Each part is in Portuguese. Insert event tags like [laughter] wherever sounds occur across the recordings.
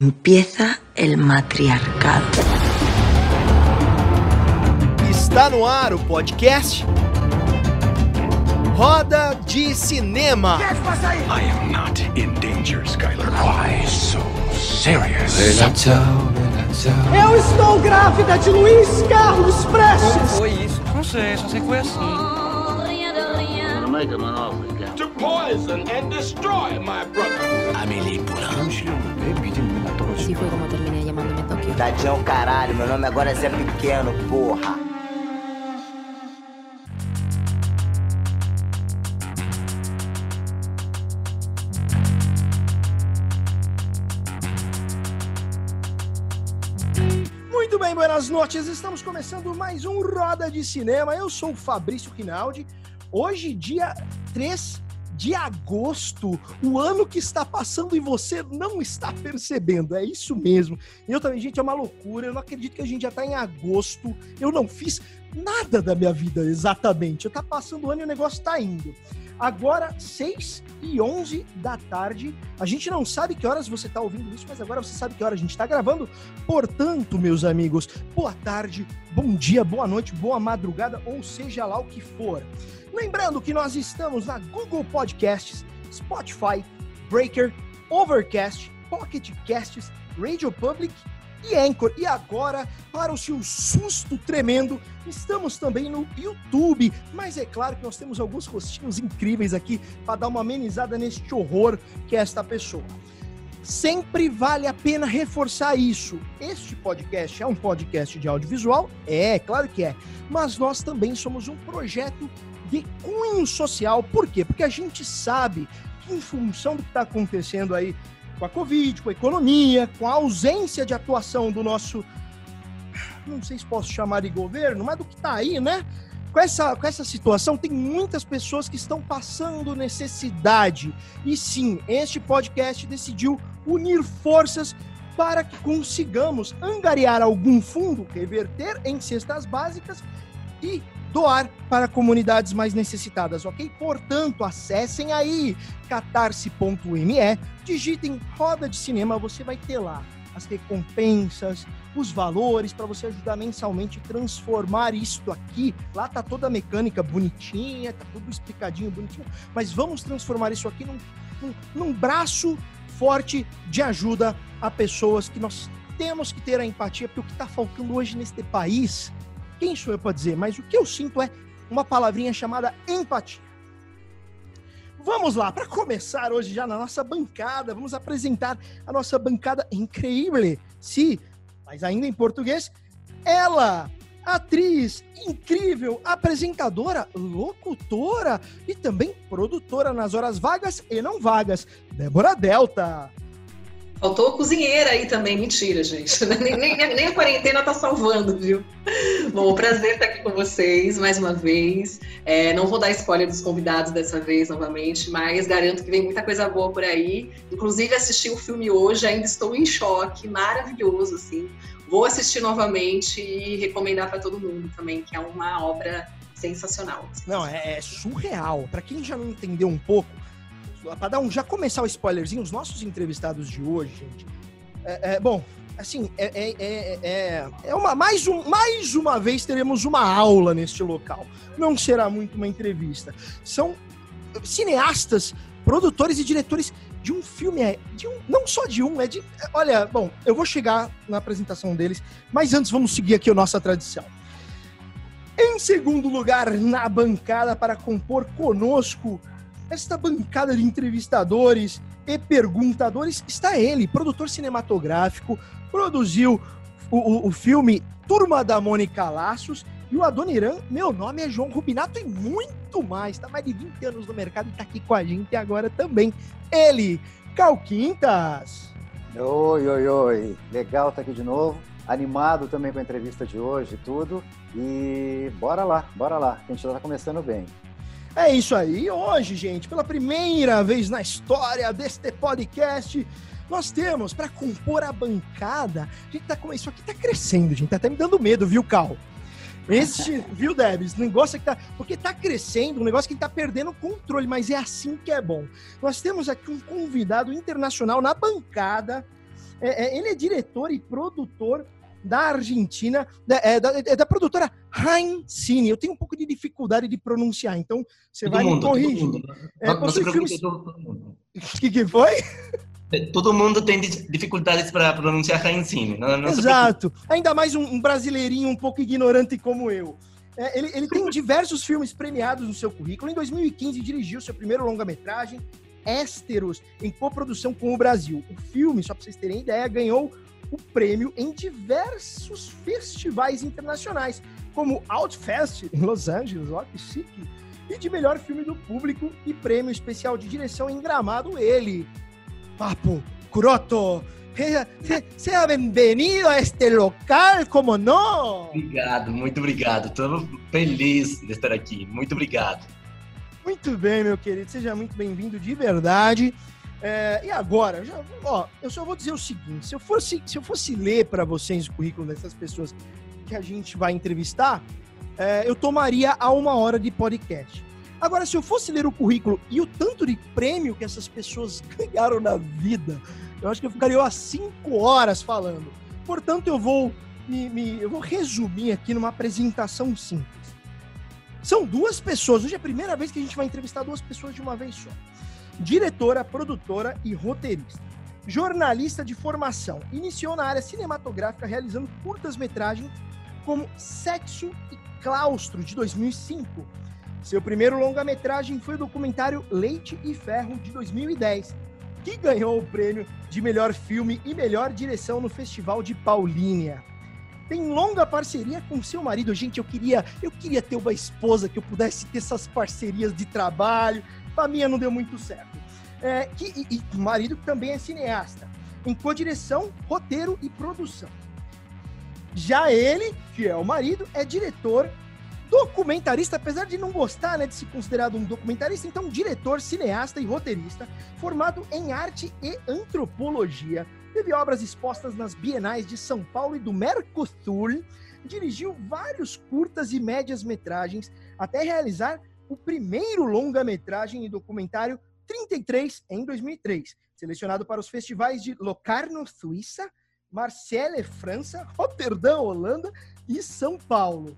Empieza el matriarcado. Está no ar o podcast Roda de Cinema. I am not in danger, Skylar. Why so serious? Eu estou grávida de Luiz Carlos Prestes. Foi isso? Não sei, só sei que foi assim. To poison and destroy my brother. Así Tadinho é o caralho, meu nome agora é Zé Pequeno, porra. Muito bem, buenas noites. Estamos começando mais um Roda de Cinema. Eu sou o Fabrício Rinaldi. Hoje, dia 3 de agosto, o ano que está passando e você não está percebendo. É isso mesmo. Eu também, gente, é uma loucura. Eu não acredito que a gente já está em agosto. Eu não fiz nada da minha vida exatamente. Eu tá passando o ano e o negócio está indo. Agora, 6 e 11 da tarde. A gente não sabe que horas você está ouvindo isso, mas agora você sabe que hora a gente está gravando. Portanto, meus amigos, boa tarde, bom dia, boa noite, boa madrugada, ou seja lá o que for. Lembrando que nós estamos na Google Podcasts, Spotify, Breaker, Overcast, Pocket Casts, Radio Public e Anchor. E agora, para o seu susto tremendo, estamos também no YouTube. Mas é claro que nós temos alguns rostinhos incríveis aqui para dar uma amenizada neste horror que é esta pessoa. Sempre vale a pena reforçar isso. Este podcast é um podcast de audiovisual? É, claro que é. Mas nós também somos um projeto de cunho social. Por quê? Porque a gente sabe que, em função do que está acontecendo aí com a Covid, com a economia, com a ausência de atuação do nosso. Não sei se posso chamar de governo, mas do que está aí, né? Com essa, com essa situação, tem muitas pessoas que estão passando necessidade. E sim, este podcast decidiu unir forças para que consigamos angariar algum fundo, reverter em cestas básicas e doar para comunidades mais necessitadas, ok? Portanto, acessem aí catarse.me, digitem Roda de Cinema, você vai ter lá as recompensas, os valores para você ajudar mensalmente a transformar isto aqui. Lá tá toda a mecânica bonitinha, tá tudo explicadinho, bonitinho, mas vamos transformar isso aqui num, num, num braço forte de ajuda a pessoas que nós temos que ter a empatia, porque o que está faltando hoje neste país quem sou eu para dizer? Mas o que eu sinto é uma palavrinha chamada empatia. Vamos lá, para começar hoje já na nossa bancada, vamos apresentar a nossa bancada incrível, sim, mas ainda em português, ela, atriz incrível, apresentadora, locutora e também produtora nas horas vagas e não vagas, Débora Delta. Faltou cozinheira aí também, mentira, gente. [laughs] Nem, nem, nem, a quarentena tá salvando, viu? Bom, prazer estar aqui com vocês mais uma vez. É, não vou dar spoiler dos convidados dessa vez novamente, mas garanto que vem muita coisa boa por aí. Inclusive, assisti o filme hoje, ainda estou em choque, maravilhoso, assim. Vou assistir novamente e recomendar para todo mundo também, que é uma obra sensacional. Não, é, é surreal. Para quem já não entendeu um pouco, para um já começar o spoilerzinho, os nossos entrevistados de hoje, gente. É, é, bom, assim, é, é, é, é, é uma, mais, um, mais uma vez teremos uma aula neste local. Não será muito uma entrevista. São cineastas, produtores e diretores de um filme, é, de um, não só de um, é de. Olha, bom, eu vou chegar na apresentação deles, mas antes vamos seguir aqui a nossa tradição. Em segundo lugar, na bancada para compor conosco esta bancada de entrevistadores e perguntadores está ele, produtor cinematográfico, produziu o, o, o filme Turma da Mônica Laços e o Adoniran, meu nome é João Rubinato e muito mais. Está mais de 20 anos no mercado e está aqui com a gente agora também. Ele, Calquintas. Oi, oi, oi. Legal estar aqui de novo. Animado também com a entrevista de hoje e tudo. E bora lá, bora lá. A gente já está começando bem. É isso aí. Hoje, gente, pela primeira vez na história deste podcast, nós temos para compor a bancada. A gente tá com isso aqui tá crescendo, gente. Tá até me dando medo, viu, Cal? Este, [laughs] viu, Debs? Negócio que tá. Porque tá crescendo, um negócio que tá perdendo o controle, mas é assim que é bom. Nós temos aqui um convidado internacional na bancada. É, é, ele é diretor e produtor da Argentina, da, é, da, é da produtora Heinzine. Eu tenho um pouco de dificuldade de pronunciar, então você todo vai mundo, me corrigir. Todo mundo. É, Não, não se filmes- todo, mundo. Que, que foi? Todo mundo tem di- dificuldades para pronunciar. Não, não se Exato. Ainda mais um, um brasileirinho um pouco ignorante como eu. É, ele, ele tem [laughs] diversos filmes premiados no seu currículo. Em 2015, dirigiu seu primeiro longa-metragem, Ésteros, em coprodução com o Brasil. O filme, só para vocês terem ideia, ganhou o prêmio em diversos festivais internacionais, como Outfest em Los Angeles, ó que chique, e de melhor filme do público e prêmio especial de direção em Gramado, ele, Papo Kuroto. Se- Seja bem-vindo a este local, como não? Obrigado, muito obrigado. Estou feliz de estar aqui. Muito obrigado. Muito bem, meu querido. Seja muito bem-vindo de verdade. É, e agora, já, ó, eu só vou dizer o seguinte: se eu fosse, se eu fosse ler para vocês o currículo dessas pessoas que a gente vai entrevistar, é, eu tomaria a uma hora de podcast. Agora, se eu fosse ler o currículo e o tanto de prêmio que essas pessoas [laughs] ganharam na vida, eu acho que eu ficaria há cinco horas falando. Portanto, eu vou me, me- eu vou resumir aqui numa apresentação simples. São duas pessoas. Hoje é a primeira vez que a gente vai entrevistar duas pessoas de uma vez só. Diretora, produtora e roteirista. Jornalista de formação. Iniciou na área cinematográfica realizando curtas-metragens como Sexo e Claustro, de 2005. Seu primeiro longa-metragem foi o documentário Leite e Ferro, de 2010, que ganhou o prêmio de melhor filme e melhor direção no Festival de Paulínia tem longa parceria com seu marido. Gente, eu queria, eu queria ter uma esposa que eu pudesse ter essas parcerias de trabalho. A minha não deu muito certo. É, que, e, e o marido também é cineasta, em co-direção, roteiro e produção. Já ele, que é o marido, é diretor, documentarista, apesar de não gostar né, de se considerado um documentarista, então diretor, cineasta e roteirista, formado em arte e antropologia, teve obras expostas nas bienais de São Paulo e do Mercosul, dirigiu vários curtas e médias metragens, até realizar o primeiro longa-metragem e documentário 33 em 2003, selecionado para os festivais de Locarno, Suíça, Marseille, França, Roterdã, Holanda e São Paulo.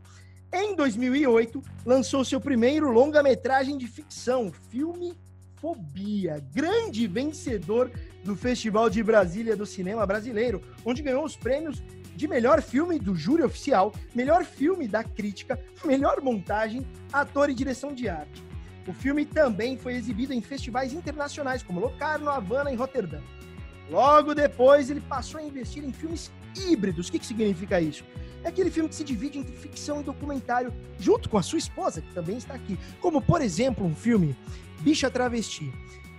Em 2008, lançou seu primeiro longa-metragem de ficção, filme Fobia, grande vencedor do Festival de Brasília do Cinema Brasileiro, onde ganhou os prêmios de melhor filme do júri oficial, melhor filme da crítica, [laughs] melhor montagem, ator e direção de arte. O filme também foi exibido em festivais internacionais como Locarno, Havana e Roterdã. Logo depois, ele passou a investir em filmes híbridos. O que, que significa isso? É aquele filme que se divide entre ficção e documentário, junto com a sua esposa, que também está aqui. Como, por exemplo, um filme, Bicha Travesti,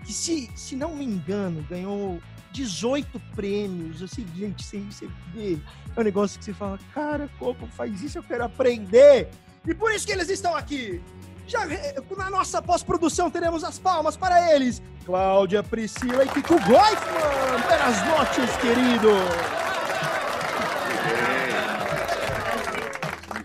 que, se, se não me engano, ganhou 18 prêmios. Gente, sem você vê, é um negócio que você fala, cara, como faz isso? Eu quero aprender. E por isso que eles estão aqui. Já eh, na nossa pós-produção teremos as palmas para eles. Cláudia, Priscila e Kiko Goifman. Buenas noches, querido.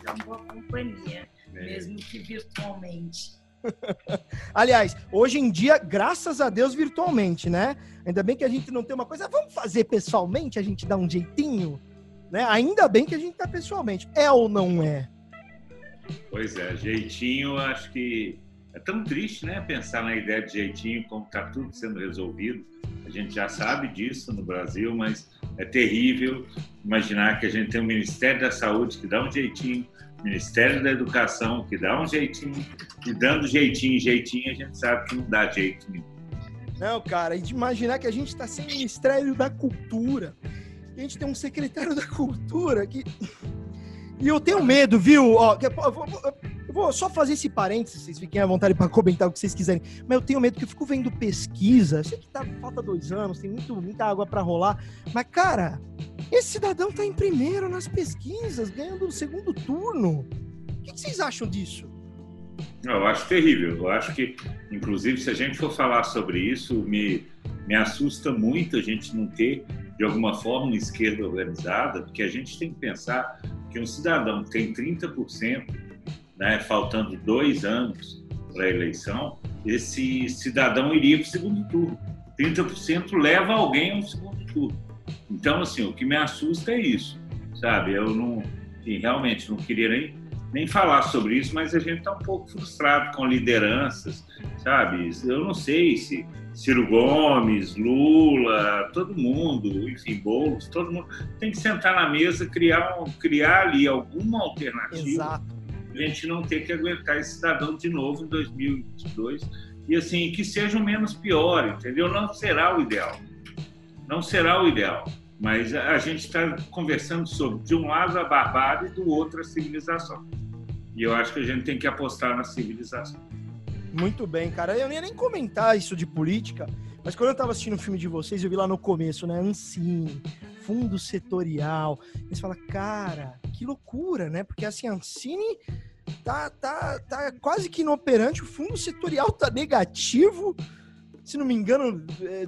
Uma boa companhia, mesmo que virtualmente. [laughs] Aliás, hoje em dia, graças a Deus, virtualmente, né? Ainda bem que a gente não tem uma coisa, vamos fazer pessoalmente, a gente dá um jeitinho, né? Ainda bem que a gente tá pessoalmente. É ou não é? Pois é, jeitinho, acho que é tão triste, né? Pensar na ideia de jeitinho, como está tudo sendo resolvido. A gente já sabe disso no Brasil, mas é terrível imaginar que a gente tem um Ministério da Saúde que dá um jeitinho, Ministério da Educação que dá um jeitinho, e dando jeitinho, jeitinho, a gente sabe que não dá jeito nenhum. Não, cara, e de imaginar que a gente tá sem Ministério da Cultura. A gente tem um secretário da Cultura que. E eu tenho medo, viu? Ó, eu vou- só fazer esse parênteses, vocês fiquem à vontade para comentar o que vocês quiserem. Mas eu tenho medo que eu fico vendo pesquisa. Sei que tá, falta dois anos, tem muito, muita água para rolar. Mas, cara, esse cidadão tá em primeiro nas pesquisas, ganhando no segundo turno. O que, vocês acham disso? Eu acho terrível. Eu acho que, inclusive, se a gente for falar sobre isso, me, me assusta muito a gente não ter, de alguma forma, uma esquerda organizada, porque a gente tem que pensar que um cidadão que tem 30%, né, faltando dois anos para a eleição, esse cidadão iria para o segundo turno. 30% leva alguém ao segundo turno. Então, assim, o que me assusta é isso, sabe? Eu não, enfim, realmente não queria nem, nem falar sobre isso, mas a gente está um pouco frustrado com lideranças, sabe? Eu não sei se Ciro Gomes, Lula, todo mundo, enfim, Boulos, todo mundo tem que sentar na mesa, criar, criar ali alguma alternativa. Exato. A gente não ter que aguentar esse cidadão de novo em 2022 e assim que seja o menos pior, entendeu? Não será o ideal, não será o ideal. Mas a gente está conversando sobre, de um lado, a barbárie do outro, a civilização. E eu acho que a gente tem que apostar na civilização. Muito bem, cara. Eu nem ia nem comentar isso de política, mas quando eu tava assistindo o filme de vocês, eu vi lá no começo, né? Ancine, fundo setorial. Eles falam, cara, que loucura, né? Porque assim, Ancine tá, tá, tá quase que inoperante, o fundo setorial tá negativo se não me engano, é,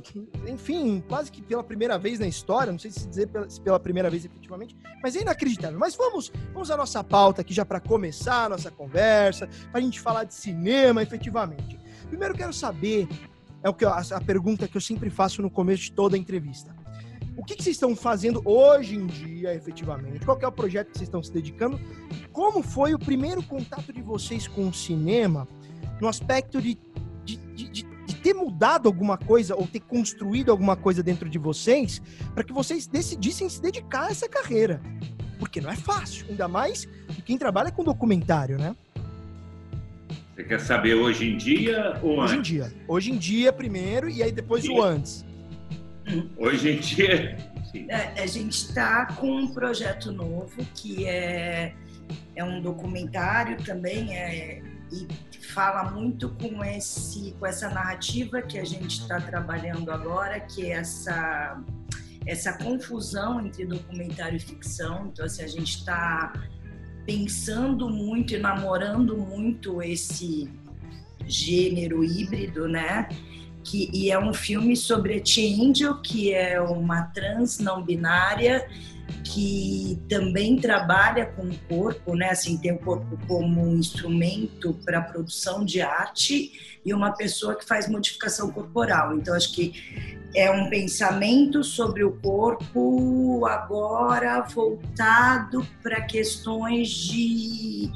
enfim, quase que pela primeira vez na história, não sei se dizer pela, se pela primeira vez efetivamente, mas é inacreditável. Mas vamos, vamos à nossa pauta aqui já para começar a nossa conversa, para a gente falar de cinema efetivamente. Primeiro quero saber, é o que a, pergunta que eu sempre faço no começo de toda entrevista. O que, que vocês estão fazendo hoje em dia, efetivamente? Qual é o projeto que vocês estão se dedicando? Como foi o primeiro contato de vocês com o cinema no aspecto de ter mudado alguma coisa ou ter construído alguma coisa dentro de vocês para que vocês decidissem se dedicar a essa carreira. Porque não é fácil, ainda mais quem trabalha com documentário, né? Você quer saber hoje em dia ou hoje antes? Hoje em dia. Hoje em dia primeiro e aí depois Sim. o antes. Hoje em dia. É, a gente está com um projeto novo que é, é um documentário também, é, e fala muito com esse com essa narrativa que a gente está trabalhando agora, que é essa essa confusão entre documentário e ficção. Então, assim, a gente está pensando muito e namorando muito esse gênero híbrido, né? Que, e é um filme sobre Tia Angel, que é uma trans não binária que também trabalha com o corpo, né? Assim, tem o corpo como um instrumento para produção de arte e uma pessoa que faz modificação corporal. Então, acho que é um pensamento sobre o corpo agora voltado para questões de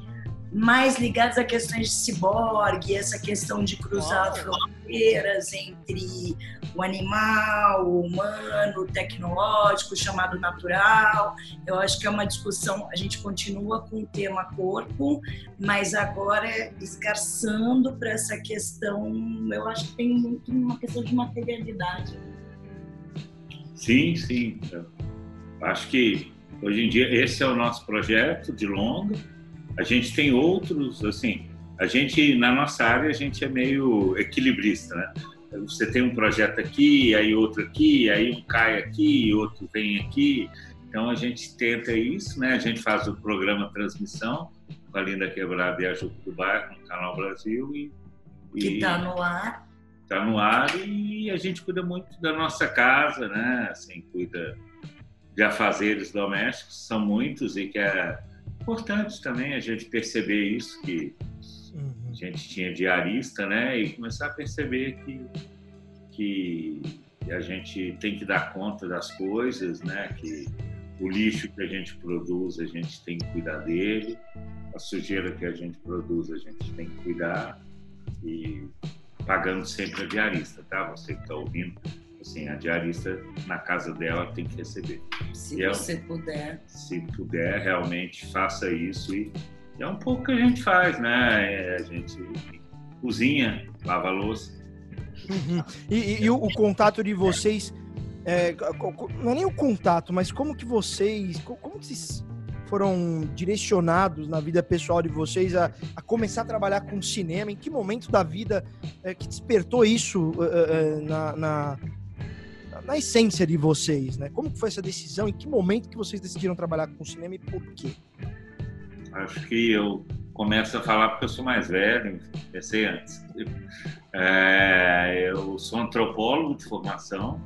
mais ligadas a questões de ciborgue, essa questão de cruzar fronteiras entre o animal, o humano, o tecnológico, o chamado natural. Eu acho que é uma discussão, a gente continua com o tema corpo, mas agora esgarçando para essa questão, eu acho que tem muito uma questão de materialidade. Sim, sim. Eu acho que hoje em dia esse é o nosso projeto de longa a gente tem outros, assim, a gente, na nossa área, a gente é meio equilibrista, né? Você tem um projeto aqui, aí outro aqui, aí um cai aqui, outro vem aqui. Então a gente tenta isso, né? A gente faz o programa Transmissão com a Linda Quebrada e a Juca do Bairro no Canal Brasil e que está no ar. Está no ar e a gente cuida muito da nossa casa, né? Assim, cuida de afazeres domésticos, são muitos e que é importante também a gente perceber isso, que uhum. a gente tinha diarista, né? E começar a perceber que, que a gente tem que dar conta das coisas, né? Que o lixo que a gente produz, a gente tem que cuidar dele. A sujeira que a gente produz, a gente tem que cuidar. E pagando sempre a diarista, tá? Você que está ouvindo, Assim, a diarista na casa dela tem que receber. Se e você é, puder. Se puder, realmente faça isso. E é um pouco que a gente faz, né? É, a gente cozinha, lava a louça. Uhum. E, e, e o, o, contato de vocês, é, não é nem o contato, mas como que vocês, como que vocês foram direcionados na vida pessoal de vocês a, a começar a trabalhar com cinema? Em que momento da vida é, que despertou isso é, na, na, na essência de vocês, né? Como foi essa decisão? Em que momento que vocês decidiram trabalhar com cinema e por quê? Acho que eu começo a falar porque eu sou mais velho, pensei antes. É, eu sou antropólogo de formação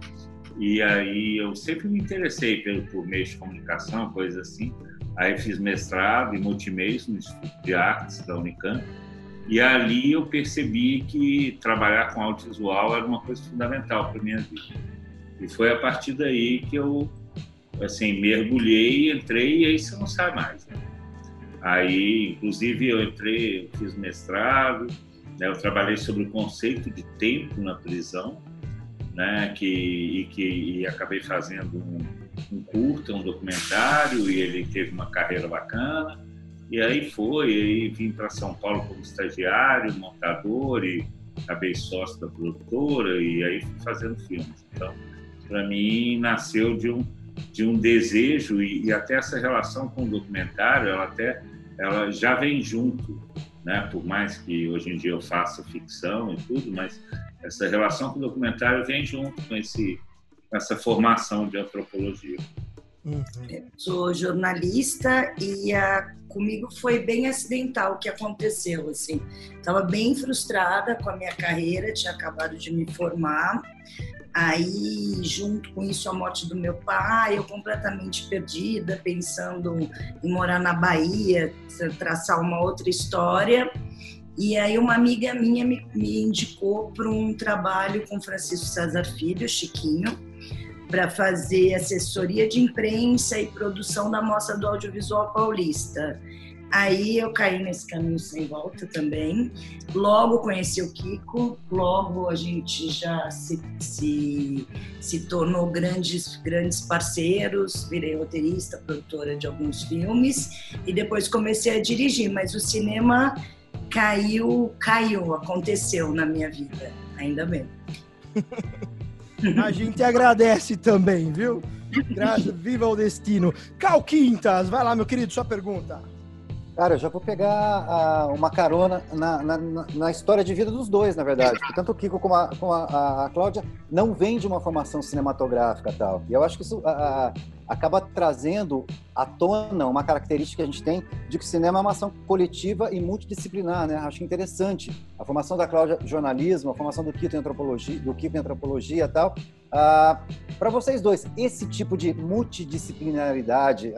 e aí eu sempre me interessei pelo, por meio de comunicação, coisas assim. Aí fiz mestrado em multimeios no Instituto de Artes da Unicamp e ali eu percebi que trabalhar com audiovisual era uma coisa fundamental para minha vida. E foi a partir daí que eu, assim, mergulhei, entrei e aí você não sai mais. Né? Aí, inclusive, eu entrei, eu fiz mestrado, né, eu trabalhei sobre o conceito de tempo na prisão, né, que, e que e acabei fazendo um, um curta, um documentário, e ele teve uma carreira bacana. E aí foi, aí vim para São Paulo como estagiário, montador e acabei sócio da produtora e aí fui fazendo filmes. Então, para mim nasceu de um de um desejo e, e, até essa relação com o documentário, ela até ela já vem junto, né? Por mais que hoje em dia eu faça ficção e tudo, mas essa relação com o documentário vem junto com esse essa formação de antropologia. Uhum. Sou jornalista e a, comigo foi bem acidental o que aconteceu. Assim, estava bem frustrada com a minha carreira, tinha acabado de me formar. Aí, junto com isso, a morte do meu pai, eu completamente perdida, pensando em morar na Bahia, traçar uma outra história. E aí, uma amiga minha me, me indicou para um trabalho com Francisco César Filho, Chiquinho, para fazer assessoria de imprensa e produção da Mostra do Audiovisual Paulista. Aí eu caí nesse caminho sem volta também. Logo conheci o Kiko, logo a gente já se, se, se tornou grandes, grandes parceiros, virei roteirista, produtora de alguns filmes e depois comecei a dirigir, mas o cinema caiu, caiu, aconteceu na minha vida, ainda bem. A gente agradece também, viu? Graças, viva o destino. Cal Quintas, vai lá, meu querido, sua pergunta. Cara, eu já vou pegar uh, uma carona na, na, na, história de vida dos dois, na verdade. Tanto o Kiko como a, como a, a Cláudia não vêm de uma formação cinematográfica tal. E eu acho que isso uh, acaba trazendo à tona uma característica que a gente tem de que o cinema é uma ação coletiva e multidisciplinar, né? Acho interessante. A formação da Cláudia jornalismo, a formação do Kiko em antropologia, do Kiko em antropologia tal. Uh, Para vocês dois, esse tipo de multidisciplinaridade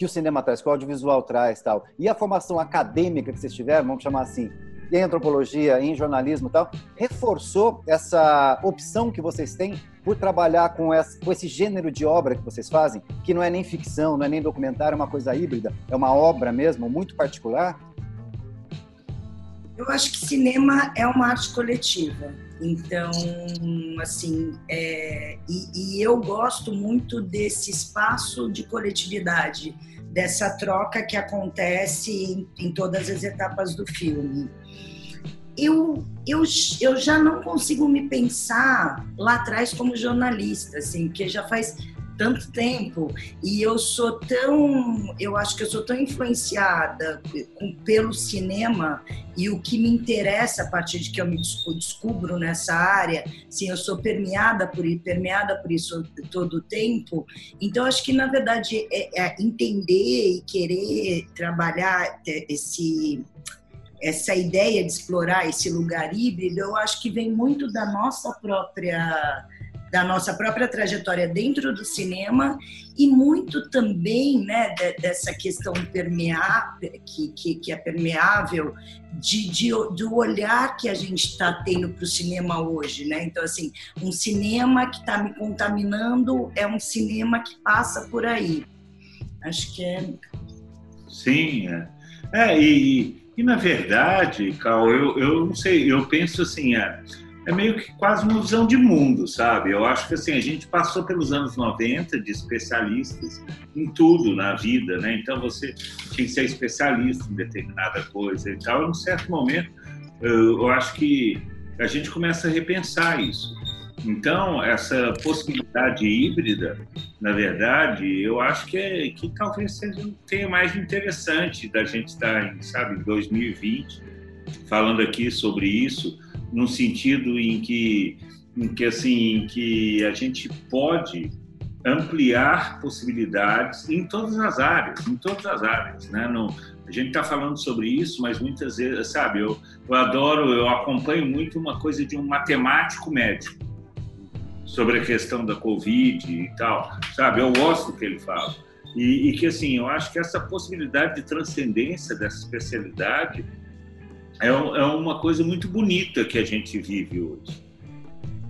que o cinema traz, que o audiovisual traz tal, e a formação acadêmica que vocês tiveram, vamos chamar assim, em antropologia, em jornalismo e tal, reforçou essa opção que vocês têm por trabalhar com, com esse gênero de obra que vocês fazem, que não é nem ficção, não é nem documentário, é uma coisa híbrida, é uma obra mesmo, muito particular? Eu acho que cinema é uma arte coletiva. Então, assim, é, e, e, eu gosto muito desse espaço de coletividade, dessa troca que acontece em, em todas as etapas do filme. Eu, eu, eu já não consigo me pensar lá atrás como jornalista, assim, porque já faz tanto tempo e eu sou tão, eu acho que eu sou tão influenciada com, pelo cinema e o que me interessa a partir de que eu me descubro nessa área, sim, eu sou permeada por permeada por isso todo o tempo. Então acho que na verdade é, é entender e querer trabalhar esse essa ideia de explorar esse lugar híbrido, eu acho que vem muito da nossa própria da nossa própria trajetória dentro do cinema e muito também né, dessa questão permear, que, que, que é permeável de, de, do olhar que a gente está tendo para o cinema hoje. Né? Então, assim, um cinema que está me contaminando é um cinema que passa por aí. Acho que é. Sim, é. é e, e, na verdade, Cal, eu, eu não sei, eu penso assim, é, é meio que quase uma visão de mundo, sabe? Eu acho que assim, a gente passou pelos anos 90 de especialistas em tudo na vida, né? Então você tinha que ser especialista em determinada coisa e tal. E num certo momento, eu acho que a gente começa a repensar isso. Então, essa possibilidade híbrida, na verdade, eu acho que, é, que talvez seja tenha mais interessante da gente estar em, sabe, 2020, falando aqui sobre isso, no sentido em que, em que assim, em que a gente pode ampliar possibilidades em todas as áreas, em todas as áreas, né? Não, a gente está falando sobre isso, mas muitas vezes, sabe, eu, eu adoro, eu acompanho muito uma coisa de um matemático médico sobre a questão da Covid e tal, sabe? Eu gosto do que ele fala. E, e que, assim, eu acho que essa possibilidade de transcendência dessa especialidade é, é uma coisa muito bonita que a gente vive hoje.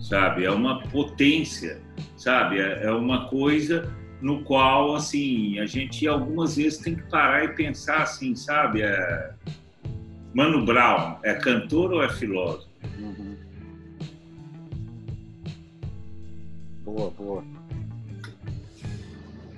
sabe? É uma potência, sabe? É, é uma coisa no qual, assim, a gente algumas vezes tem que parar e pensar assim, sabe? É... Mano Brown, é cantor ou é filósofo? Uhum. Boa, boa.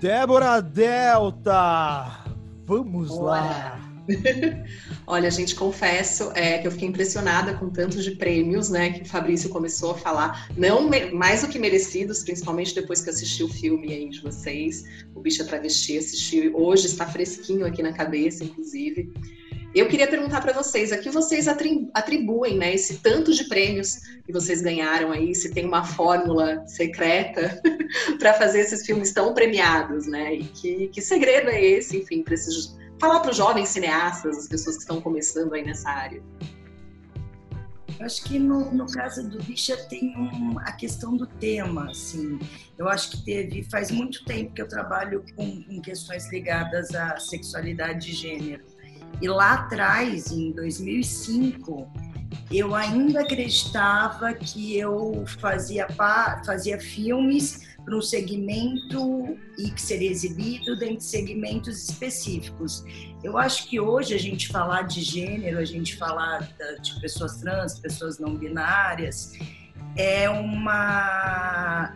Débora Delta, vamos Bora. lá. [laughs] Olha, gente, confesso é, que eu fiquei impressionada com tantos de prêmios, né, que o Fabrício começou a falar, não mais do que merecidos, principalmente depois que assisti o filme aí de vocês, o Bicha Travesti, assisti hoje, está fresquinho aqui na cabeça, inclusive. Eu queria perguntar para vocês, a que vocês atribuem, né, esse tanto de prêmios que vocês ganharam aí, se tem uma fórmula secreta [laughs] para fazer esses filmes tão premiados, né? E que, que segredo é esse, enfim, para esses falar para os jovens cineastas, as pessoas que estão começando aí nessa área? Acho que no, no caso do Bicha tem um, a questão do tema, assim. Eu acho que teve, faz muito tempo que eu trabalho com, com questões ligadas à sexualidade de gênero. E lá atrás, em 2005, eu ainda acreditava que eu fazia, fazia filmes para um segmento e que seria exibido dentro de segmentos específicos. Eu acho que hoje a gente falar de gênero, a gente falar de pessoas trans, pessoas não binárias, é uma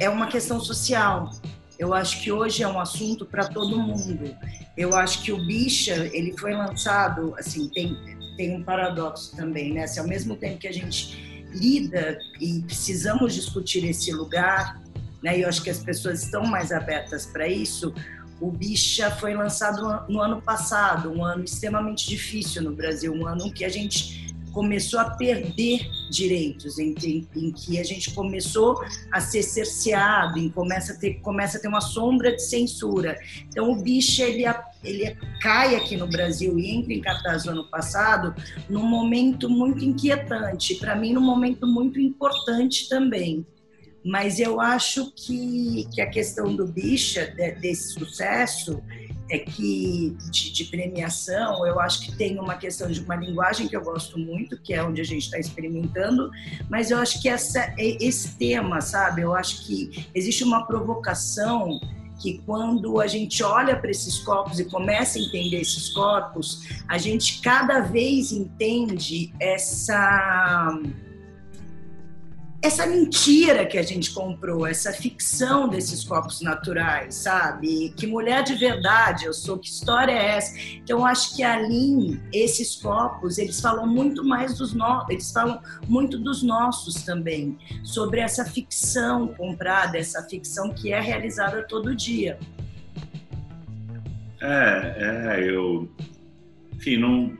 é uma questão social. Eu acho que hoje é um assunto para todo mundo. Eu acho que o Bicha, ele foi lançado, assim, tem tem um paradoxo também, né? Se ao mesmo tempo que a gente lida e precisamos discutir esse lugar, né? E eu acho que as pessoas estão mais abertas para isso. O Bicha foi lançado no ano passado, um ano extremamente difícil no Brasil, um ano que a gente começou a perder direitos, em, em, em, que a gente começou a ser cerceado, em começa a ter começa a ter uma sombra de censura. Então o bicho ele ele cai aqui no Brasil e entra em cartaz no ano passado num momento muito inquietante, para mim num momento muito importante também. Mas eu acho que, que a questão do bicha, de, desse sucesso, é que de, de, premiação, eu acho que tem uma questão de uma linguagem que eu gosto muito, que é onde a gente está experimentando, mas eu acho que essa, esse tema, sabe? Eu acho que existe uma provocação que quando a gente olha para esses corpos e começa a entender esses corpos, a gente cada vez entende essa essa mentira que a gente comprou, essa ficção desses corpos naturais, sabe? Que mulher de verdade eu sou, que história é essa? Então, acho que ali, esses corpos, eles falam muito mais dos nossos, eles falam muito dos nossos também, sobre essa ficção comprada, essa ficção que é realizada todo dia. É, é, eu, enfim, não,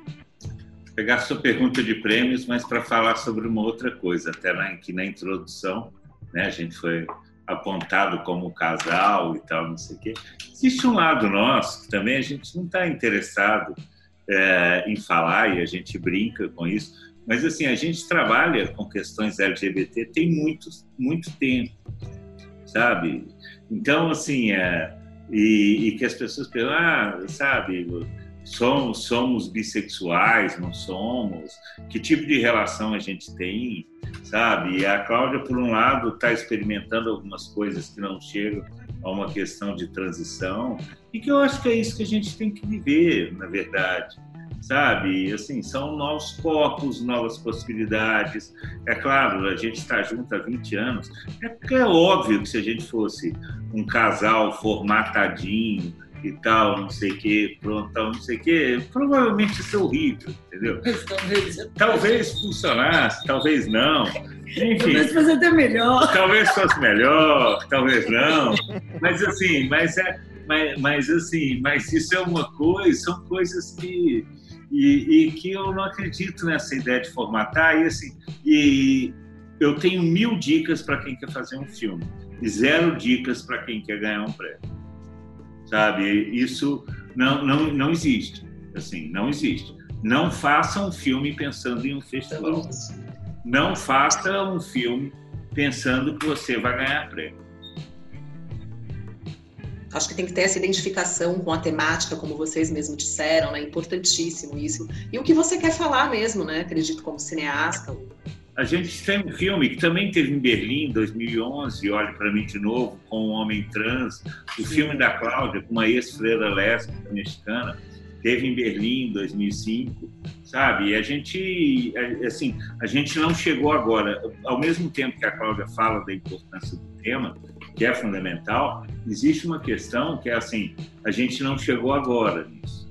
pegar sua pergunta de prêmios, mas para falar sobre uma outra coisa. Até na, aqui na introdução, né, a gente foi apontado como casal e tal, não sei o quê. Existe um lado nosso que também a gente não está interessado é, em falar e a gente brinca com isso, mas assim a gente trabalha com questões LGBT tem muito muito tempo, sabe? Então assim é, e, e que as pessoas pensam, ah, sabe? Somos, somos bissexuais, não somos, que tipo de relação a gente tem, sabe? E a Cláudia, por um lado, está experimentando algumas coisas que não chegam a uma questão de transição, e que eu acho que é isso que a gente tem que viver, na verdade. Sabe, assim, são novos corpos, novas possibilidades. É claro, a gente está junto há 20 anos. É é óbvio que se a gente fosse um casal formatadinho, e tal, não sei o que, pronto, tal, não sei o que, provavelmente isso é horrível, entendeu? [laughs] Talvez funcionasse, talvez não. Enfim, talvez fosse até melhor. Talvez fosse melhor, talvez não. Mas assim, mas é, mas, mas assim, mas isso é uma coisa, são coisas que e, e, que eu não acredito nessa ideia de formatar e assim e eu tenho mil dicas para quem quer fazer um filme e zero dicas para quem quer ganhar um prêmio sabe? Isso não, não, não existe, assim, não existe. Não faça um filme pensando em um festival. Não faça um filme pensando que você vai ganhar prêmio. Acho que tem que ter essa identificação com a temática, como vocês mesmos disseram, né? Importantíssimo isso. E o que você quer falar mesmo, né? Acredito como cineasta, a gente tem um filme que também teve em Berlim, em 2011, Olhe para mim de novo, com um homem trans. O filme da Cláudia, com uma ex-freira lésbica mexicana, teve em Berlim em 2005, sabe? E a gente, assim, a gente não chegou agora. Ao mesmo tempo que a Cláudia fala da importância do tema, que é fundamental, existe uma questão que é assim: a gente não chegou agora nisso.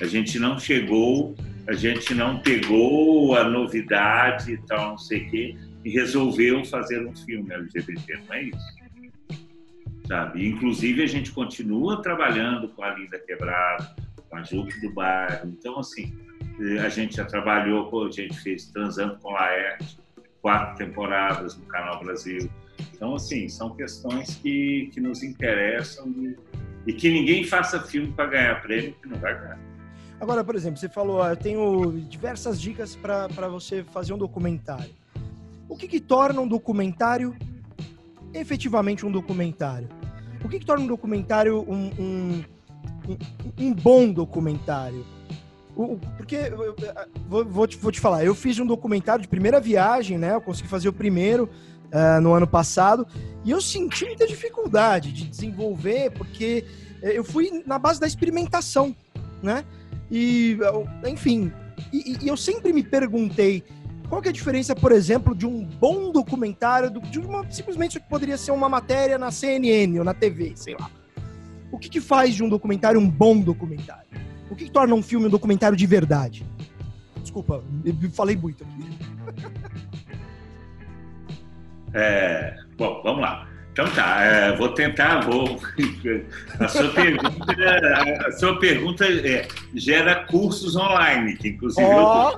A gente não chegou a gente não pegou a novidade e tal, não sei o quê, e resolveu fazer um filme LGBT, não é isso? Sabe? Inclusive, a gente continua trabalhando com a Linda Quebrada, com a Jupe do Bairro. Então, assim, a gente já trabalhou, a gente fez Transando com Laerte, quatro temporadas no Canal Brasil. Então, assim, são questões que, que nos interessam e, e que ninguém faça filme para ganhar prêmio que não vai ganhar. Agora, por exemplo, você falou, eu tenho diversas dicas para você fazer um documentário. O que, que torna um documentário efetivamente um documentário? O que, que torna um documentário um, um, um, um bom documentário? O, porque, vou, vou, te, vou te falar, eu fiz um documentário de primeira viagem, né? Eu consegui fazer o primeiro uh, no ano passado, e eu senti muita dificuldade de desenvolver, porque eu fui na base da experimentação, né? E, enfim, e, e eu sempre me perguntei qual é a diferença, por exemplo, de um bom documentário, de uma, simplesmente que poderia ser uma matéria na CNN ou na TV, sei lá. O que, que faz de um documentário um bom documentário? O que, que torna um filme um documentário de verdade? Desculpa, falei muito aqui. É, bom, vamos lá. Então tá, é, vou tentar, vou. A sua pergunta, a sua pergunta é, gera cursos online, que inclusive oh.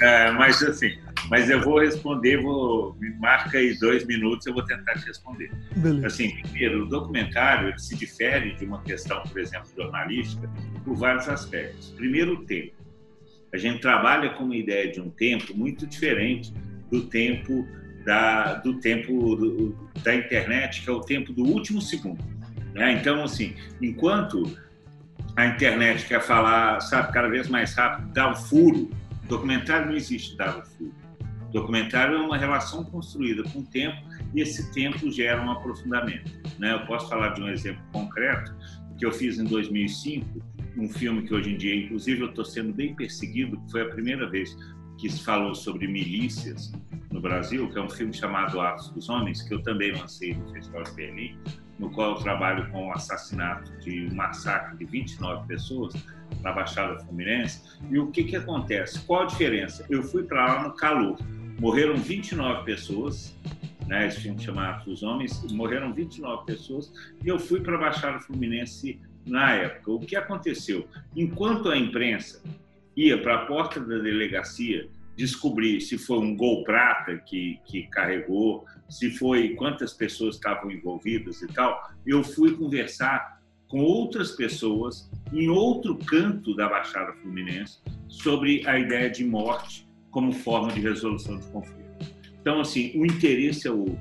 eu, é, mas assim, mas eu vou responder, vou me marca aí dois minutos, eu vou tentar te responder. Beleza. Assim, primeiro, o documentário se difere de uma questão, por exemplo, jornalística, por vários aspectos. Primeiro, o tempo. A gente trabalha com uma ideia de um tempo muito diferente do tempo da, do tempo do, da internet, que é o tempo do último segundo. Né? Então, assim, enquanto a internet quer falar, sabe, cada vez mais rápido, dá o furo, documentário não existe dar o furo. Documentário é uma relação construída com o tempo e esse tempo gera um aprofundamento. Né? Eu posso falar de um exemplo concreto que eu fiz em 2005, um filme que hoje em dia, inclusive, eu estou sendo bem perseguido, foi a primeira vez que falou sobre milícias no Brasil, que é um filme chamado Atos dos Homens, que eu também lancei no Festival de Berlim, no qual eu trabalho com o assassinato de um massacre de 29 pessoas na Baixada Fluminense. E o que, que acontece? Qual a diferença? Eu fui para lá no calor. Morreram 29 pessoas, né, esse filme chama Atos dos Homens, morreram 29 pessoas, e eu fui para a Baixada Fluminense na época. O que aconteceu? Enquanto a imprensa ia para a porta da delegacia descobrir se foi um gol prata que, que carregou, se foi quantas pessoas estavam envolvidas e tal, eu fui conversar com outras pessoas em outro canto da Baixada Fluminense sobre a ideia de morte como forma de resolução de conflito. Então, assim, o interesse é outro.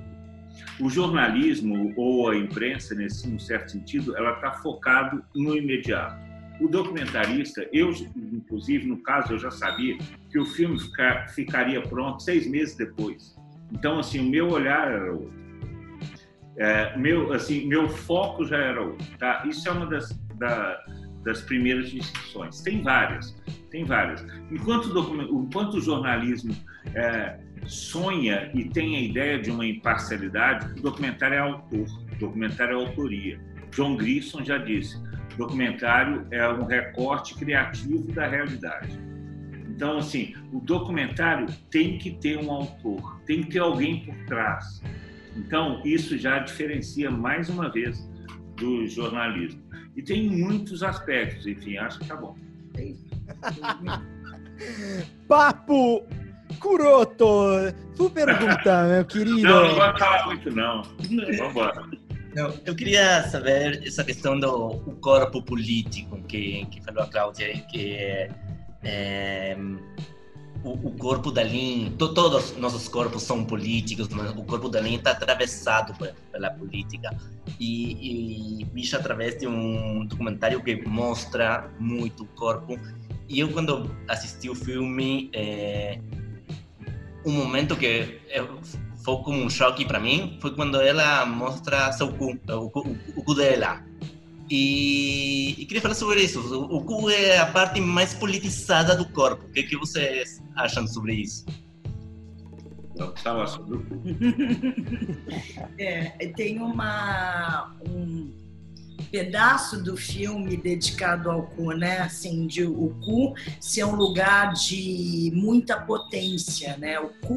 O jornalismo ou a imprensa, nesse um certo sentido, ela está focado no imediato. O documentarista, eu, inclusive, no caso, eu já sabia que o filme ficar, ficaria pronto seis meses depois. Então, assim, o meu olhar era outro. É, meu, assim, meu foco já era outro. Tá? Isso é uma das, da, das primeiras distinções. Tem várias, tem várias. Enquanto o, enquanto o jornalismo é, sonha e tem a ideia de uma imparcialidade, o documentário é autor, o documentário é autoria. John Grissom já disse: documentário é um recorte criativo da realidade. Então, assim, o documentário tem que ter um autor, tem que ter alguém por trás. Então, isso já diferencia mais uma vez do jornalismo. E tem muitos aspectos, enfim, acho que tá bom. [laughs] Papo Curoto! Tu pergunta, [laughs] meu querido. Não, não vou falar muito, não. Vamos embora. Não, eu queria saber essa questão do corpo político que, que falou a Cláudia, que é, é o, o, corpo da linha, to, todos os nossos corpos são políticos, mas o corpo da linha está atravessado pela política. E, e bicho através de um documentário que mostra muito o corpo. E eu, quando assisti o filme, é, um momento que foi como um choque para mim foi quando ela mostra seu cu, o, cu, o cu dela. E, e, queria falar sobre isso. O, o cu é a parte mais politizada do corpo. O que, que vocês acham sobre isso? Falar sobre o cu. é, tem uma, um pedaço do filme dedicado ao cu, né? Assim, de o cu ser um lugar de muita potência, né? O cu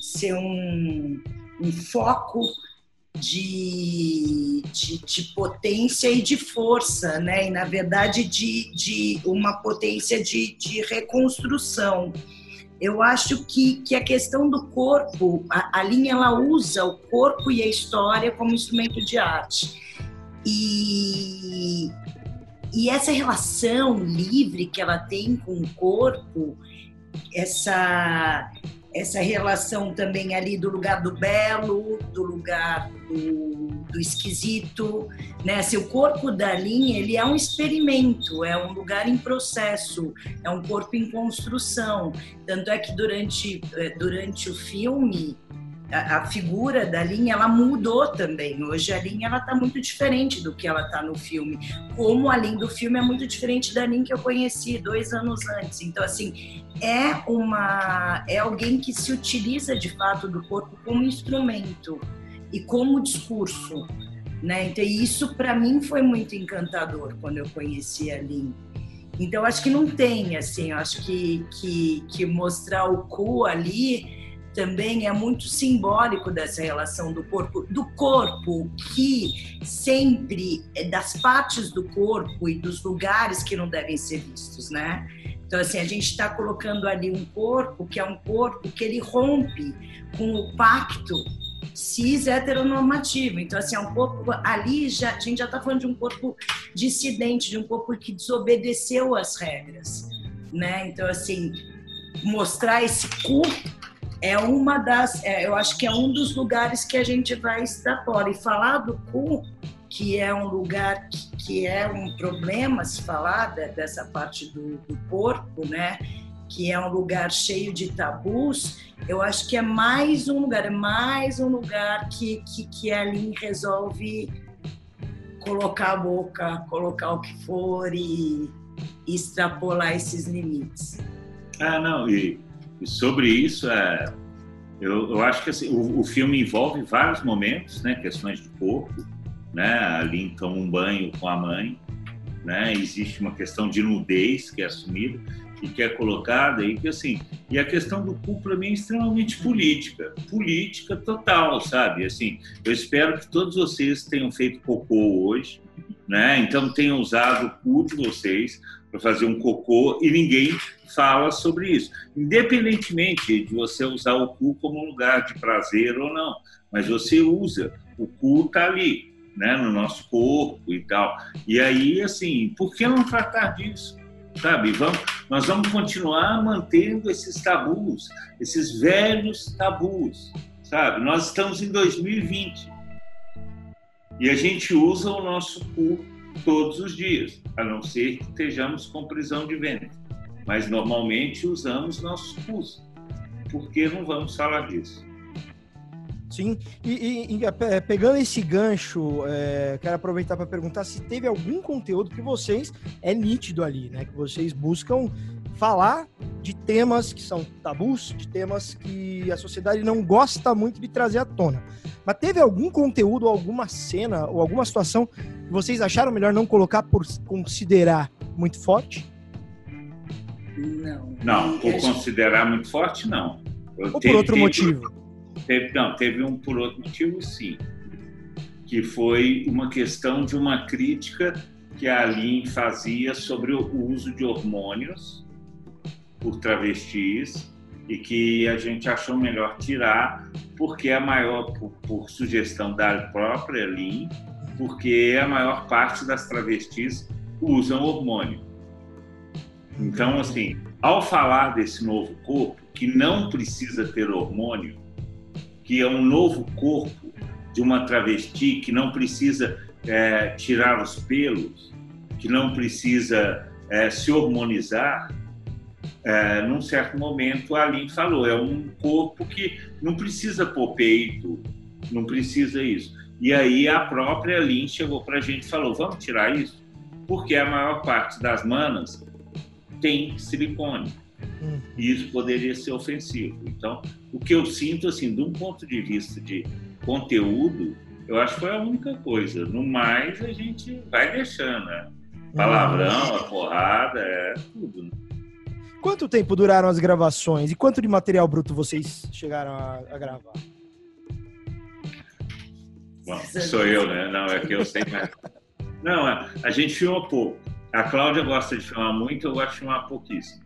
ser um, um foco de, de, de, potência e de força, né? E na verdade de, de uma potência de, de reconstrução. Eu acho que, que a questão do corpo, a, a linha ela usa o corpo e a história como instrumento de arte. E, e essa relação livre que ela tem com o corpo, essa essa relação também ali do lugar do belo, do lugar do, do esquisito, né? Seu corpo da linha, ele é um experimento, é um lugar em processo, é um corpo em construção. Tanto é que durante, eh, durante o filme, a, figura da linha ela mudou também. Hoje a linha ela está muito diferente do que ela está no filme. Como a linha do filme é muito diferente da linha que eu conheci dois anos antes. Então assim é uma é alguém que se utiliza de fato do corpo como instrumento e como discurso, né? Então isso para mim foi muito encantador quando eu conheci a Lin. Então acho que não tem assim, acho que que, que mostrar o cu ali também é muito simbólico dessa relação do corpo, do corpo que sempre é das partes do corpo e dos lugares que não devem ser vistos, né? Então assim a gente está colocando ali um corpo que é um corpo que ele rompe com o pacto cis heteronormativo. Então, assim, é um corpo ali já a gente já está falando de um corpo dissidente, de um corpo que desobedeceu as regras, né? Então, assim, mostrar esse corpo é uma das, é, eu acho que é um dos lugares que a gente vai extrapolar. E falar do cu, que é um lugar que, que é um problema se falar de, dessa parte do, do corpo, né? Que é um lugar cheio de tabus, eu acho que é mais um lugar, é mais um lugar que, que, que Lin resolve colocar a boca, colocar o que for e, e extrapolar esses limites. Ah, não, e e sobre isso, é, eu, eu acho que assim, o, o, filme envolve vários momentos, né? Questões de corpo, né? Ali toma um banho com a mãe, né? Existe uma questão de nudez que é assumida e que é colocada e que assim e a questão do cu para mim é extremamente política política total sabe assim eu espero que todos vocês tenham feito cocô hoje né então tenham usado o cu de vocês para fazer um cocô e ninguém fala sobre isso. Independentemente de você usar o cu como lugar de prazer ou não, mas você usa, o cu está ali, né, no nosso corpo e tal. E aí, assim, por que não tratar disso? Sabe, vamos, nós vamos continuar mantendo esses tabus, esses velhos tabus, sabe? Nós estamos em 2020 e a gente usa o nosso cu todos os dias, a não ser que estejamos com prisão de ventre mas normalmente usamos nossos cursos. Por que não vamos falar disso? Sim, e, e, e é, pegando esse gancho, é, quero aproveitar para perguntar se teve algum conteúdo que vocês é nítido ali, né? Que vocês buscam falar de temas que são tabus, de temas que a sociedade não gosta muito de trazer à tona. Mas teve algum conteúdo, alguma cena ou alguma situação que vocês acharam melhor não colocar por considerar muito forte? Não. Não, por considerar muito forte, não. Eu Ou teve, por outro teve, motivo? Teve, não, teve um por outro motivo, sim. Que foi uma questão de uma crítica que a Aline fazia sobre o uso de hormônios por travestis e que a gente achou melhor tirar porque é a maior por, por sugestão da própria Aline, porque a maior parte das travestis usam hormônio. Então, assim, ao falar desse novo corpo, que não precisa ter hormônio, que é um novo corpo de uma travesti que não precisa é, tirar os pelos, que não precisa é, se hormonizar, é, num certo momento, a Aline falou: é um corpo que não precisa pôr peito, não precisa isso. E aí a própria Aline chegou para a gente e falou: vamos tirar isso, porque a maior parte das manas tem silicone. Hum. E isso poderia ser ofensivo. Então, o que eu sinto, assim, de um ponto de vista de conteúdo, eu acho que foi a única coisa. No mais, a gente vai deixando, né? Palavrão, a porrada, é tudo. Né? Quanto tempo duraram as gravações e quanto de material bruto vocês chegaram a, a gravar? Bom, sou eu, né? Não, é que eu sei mais. Não, é, a gente filma pouco. A Cláudia gosta de filmar muito, eu gosto de filmar pouquíssimo.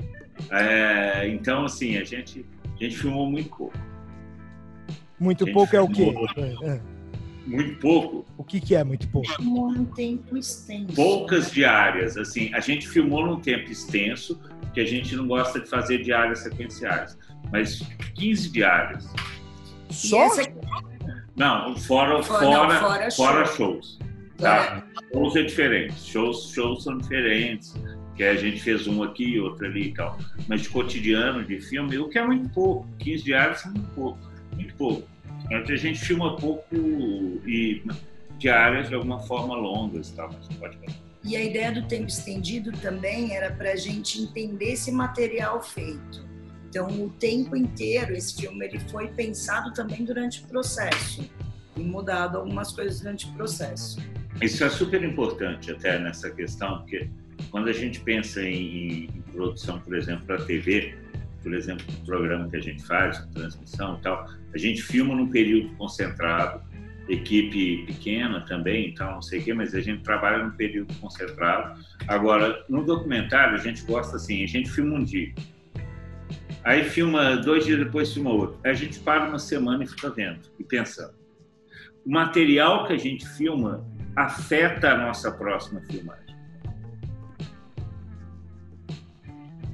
É, então, assim, a gente, a gente filmou muito pouco. Muito pouco é o quê? É. Muito pouco. O que, que é muito pouco? Filmou num tempo extenso. Poucas diárias, assim. A gente filmou num tempo extenso, que a gente não gosta de fazer diárias sequenciais. Mas 15 diárias. Só? Não, fora, fora, fora, fora, fora shows. shows. Tá? É. Shows é diferente. Shows, shows são diferentes. Que a gente fez um aqui, outro ali e tal. Mas de cotidiano, de filme, o que é muito pouco. 15 diárias são muito pouco. Muito pouco. A gente filma pouco e diárias de alguma forma longas, tá? Mas pode E a ideia do tempo estendido também era para a gente entender esse material feito. Então, o tempo inteiro, esse filme ele foi pensado também durante o processo e mudado algumas coisas durante o processo. Isso é super importante até nessa questão, porque quando a gente pensa em, em produção, por exemplo, para TV, por exemplo, o programa que a gente faz, transmissão e tal, a gente filma num período concentrado, equipe pequena também, então não sei o quê, mas a gente trabalha num período concentrado. Agora, no documentário, a gente gosta assim, a gente filma um dia, aí filma dois dias depois filma outro, aí a gente para uma semana e fica vendo e pensando. O material que a gente filma afeta a nossa próxima filmagem.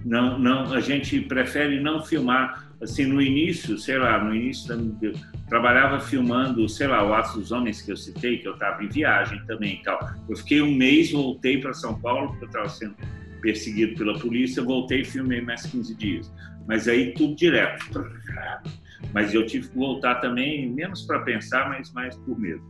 Não, não, a gente prefere não filmar assim no início, sei lá, no início da, trabalhava filmando, sei lá, o Atos dos Homens que eu citei, que eu estava em viagem também e tal. Eu fiquei um mês, voltei para São Paulo porque eu estava sendo perseguido pela polícia, voltei e filmei mais 15 dias. Mas aí tudo direto. Mas eu tive que voltar também, menos para pensar, mas mais por medo.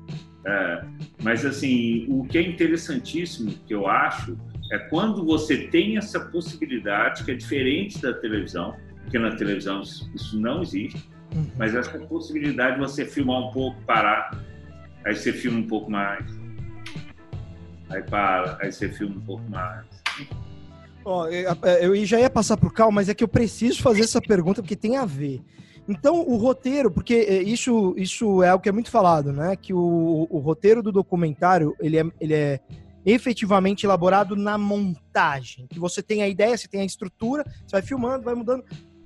É, mas assim, o que é interessantíssimo que eu acho é quando você tem essa possibilidade, que é diferente da televisão, porque na televisão isso não existe, uhum. mas essa possibilidade de você filmar um pouco, parar, aí você filma um pouco mais, aí para, aí você filma um pouco mais. Oh, eu já ia passar pro Cal, mas é que eu preciso fazer essa pergunta porque tem a ver. Então, o roteiro, porque é, isso, isso é algo que é muito falado, né? Que o, o roteiro do documentário, ele é, ele é efetivamente elaborado na montagem. Que você tem a ideia, você tem a estrutura, você vai filmando, vai mudando.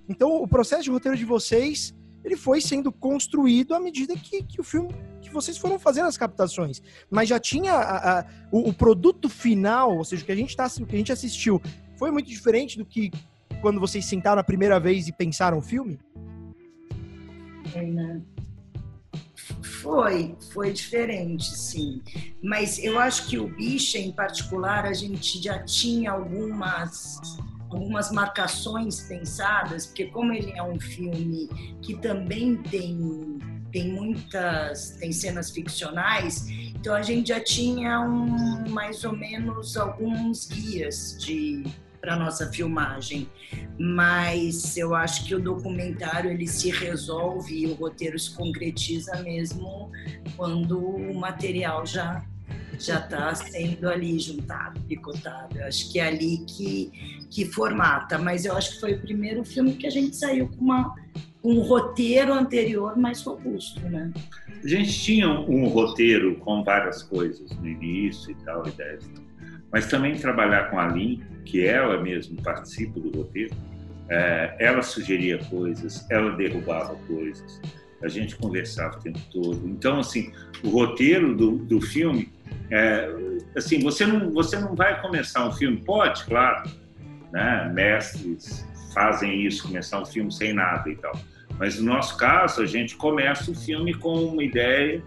Então, o processo de roteiro de vocês, ele foi sendo construído à medida que, que o filme, que vocês foram fazendo as captações. Mas já tinha a, a, o, o, produto final, ou seja, o que a gente tá, o que a gente assistiu, foi muito diferente do que quando vocês sentaram a primeira vez e pensaram o filme? Foi, foi diferente, sim. Mas eu acho que o Bicha, em particular, a gente já tinha algumas algumas marcações pensadas, porque como ele é um filme que também tem tem muitas tem cenas ficcionais, então a gente já tinha um, mais ou menos alguns guias de para nossa filmagem, mas eu acho que o documentário ele se resolve e o roteiro se concretiza mesmo quando o material já já está sendo ali juntado, picotado. Eu acho que é ali que, que formata. Mas eu acho que foi o primeiro filme que a gente saiu com uma, um roteiro anterior mais robusto, né? A gente tinha um roteiro com várias coisas no início e tal, ideias. Mas também trabalhar com a Lin, que ela mesmo participa do roteiro, é, ela sugeria coisas, ela derrubava coisas, a gente conversava o tempo todo. Então, assim, o roteiro do, do filme, é, assim, você não, você não vai começar um filme, pode, claro, né? mestres fazem isso, começar um filme sem nada e tal. Mas no nosso caso, a gente começa o filme com uma ideia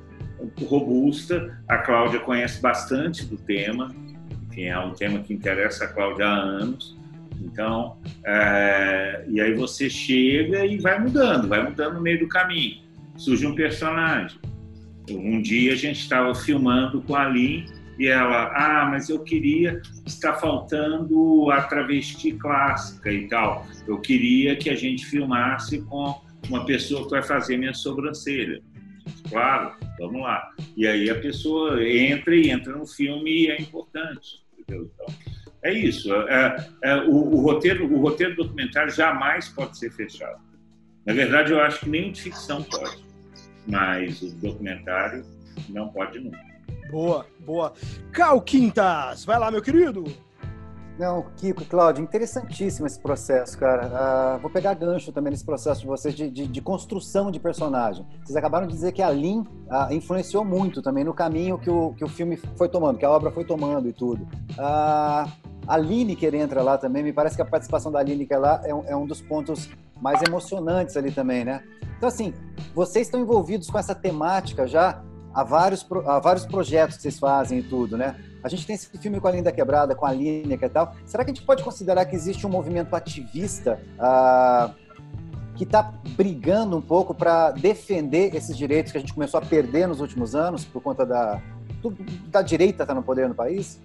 robusta. A Cláudia conhece bastante do tema, enfim, é um tema que interessa a Cláudia há anos. Então, é, e aí você chega e vai mudando, vai mudando no meio do caminho. Surge um personagem. Um dia a gente estava filmando com a Lin e ela, ah, mas eu queria, está faltando a travesti clássica e tal. Eu queria que a gente filmasse com uma pessoa que vai fazer minha sobrancelha. Claro, vamos lá. E aí a pessoa entra e entra no filme e é importante. Entendeu? Então, é isso. É, é, o, o, roteiro, o roteiro documentário jamais pode ser fechado. Na verdade, eu acho que nem de ficção pode, mas o documentário não pode nunca. Boa, boa. Cal Quintas, vai lá, meu querido. Não, Kiko, Cláudio, interessantíssimo esse processo, cara. Uh, vou pegar gancho também nesse processo de vocês de, de, de, construção de personagem. Vocês acabaram de dizer que a Lin uh, influenciou muito também no caminho que o, que o filme foi tomando, que a obra foi tomando e tudo. Uh, a Lineker entra lá também, me parece que a participação da Lineker lá é um, é um dos pontos mais emocionantes ali também, né? Então, assim, vocês estão envolvidos com essa temática já há vários, há vários projetos que vocês fazem e tudo, né? A gente tem esse filme com a Linda Quebrada, com a Lineker e tal. Será que a gente pode considerar que existe um movimento ativista ah, que está brigando um pouco para defender esses direitos que a gente começou a perder nos últimos anos por conta da, da direita estar tá no poder no país?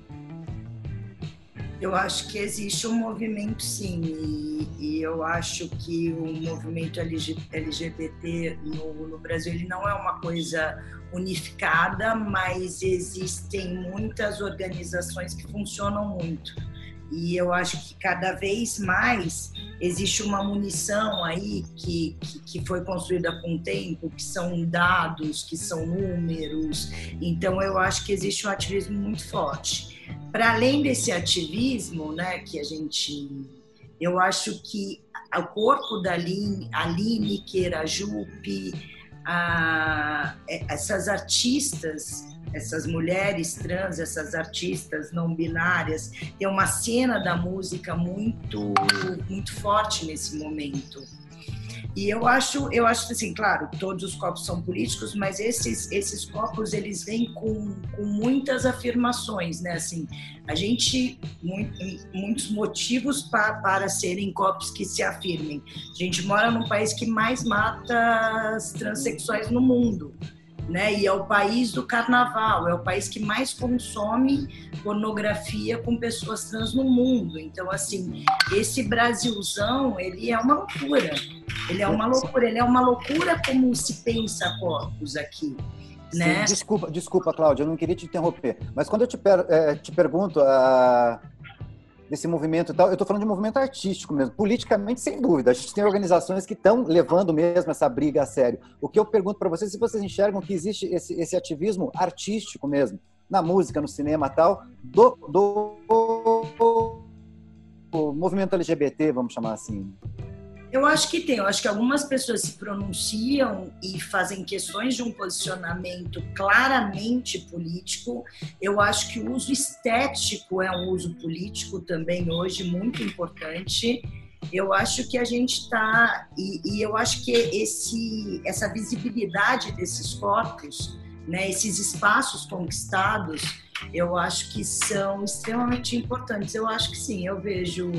Eu acho que existe um movimento, sim, e, e eu acho que o movimento LGBT no, no, Brasil ele não é uma coisa unificada, mas existem muitas organizações que funcionam muito. E eu acho que cada vez mais existe uma munição aí que, que, que, foi construída com o tempo, que são dados, que são números. Então eu acho que existe um ativismo muito forte para além desse ativismo, né, que a gente, eu acho que o corpo da Aline, a Lineker, a Jupe, a, é, essas artistas, essas mulheres trans, essas artistas não binárias, tem uma cena da música muito, muito forte nesse momento. E eu acho, eu acho assim, claro, todos os copos são políticos, mas esses esses copos eles vêm com, com muitas afirmações, né? Assim, a gente muito, muitos motivos para, para serem copos que se afirmem. A gente mora num país que mais mata transexuais no mundo né? E é o país do carnaval, é o país que mais consome pornografia com pessoas trans no mundo. Então, assim, esse Brasilzão, ele é uma loucura. Ele é uma loucura, ele é uma loucura como se pensa corpos aqui. Né? Sim, desculpa, desculpa, Cláudia, eu não queria te interromper. Mas quando eu te, per, é, te pergunto, uh, desse movimento e tal. Eu estou falando de movimento artístico mesmo, politicamente, sem dúvida. A gente tem organizações que estão levando mesmo essa briga a sério. O que eu pergunto para vocês, se vocês enxergam que existe esse, esse ativismo artístico mesmo, na música, no cinema tal, do, do, do movimento LGBT, vamos chamar assim. Eu acho que tem. Eu acho que algumas pessoas se pronunciam e fazem questões de um posicionamento claramente político. Eu acho que o uso estético é um uso político também hoje muito importante. Eu acho que a gente está e, e, eu acho que esse essa visibilidade desses corpos, né, esses espaços conquistados, eu acho que são extremamente importantes. Eu acho que sim. Eu vejo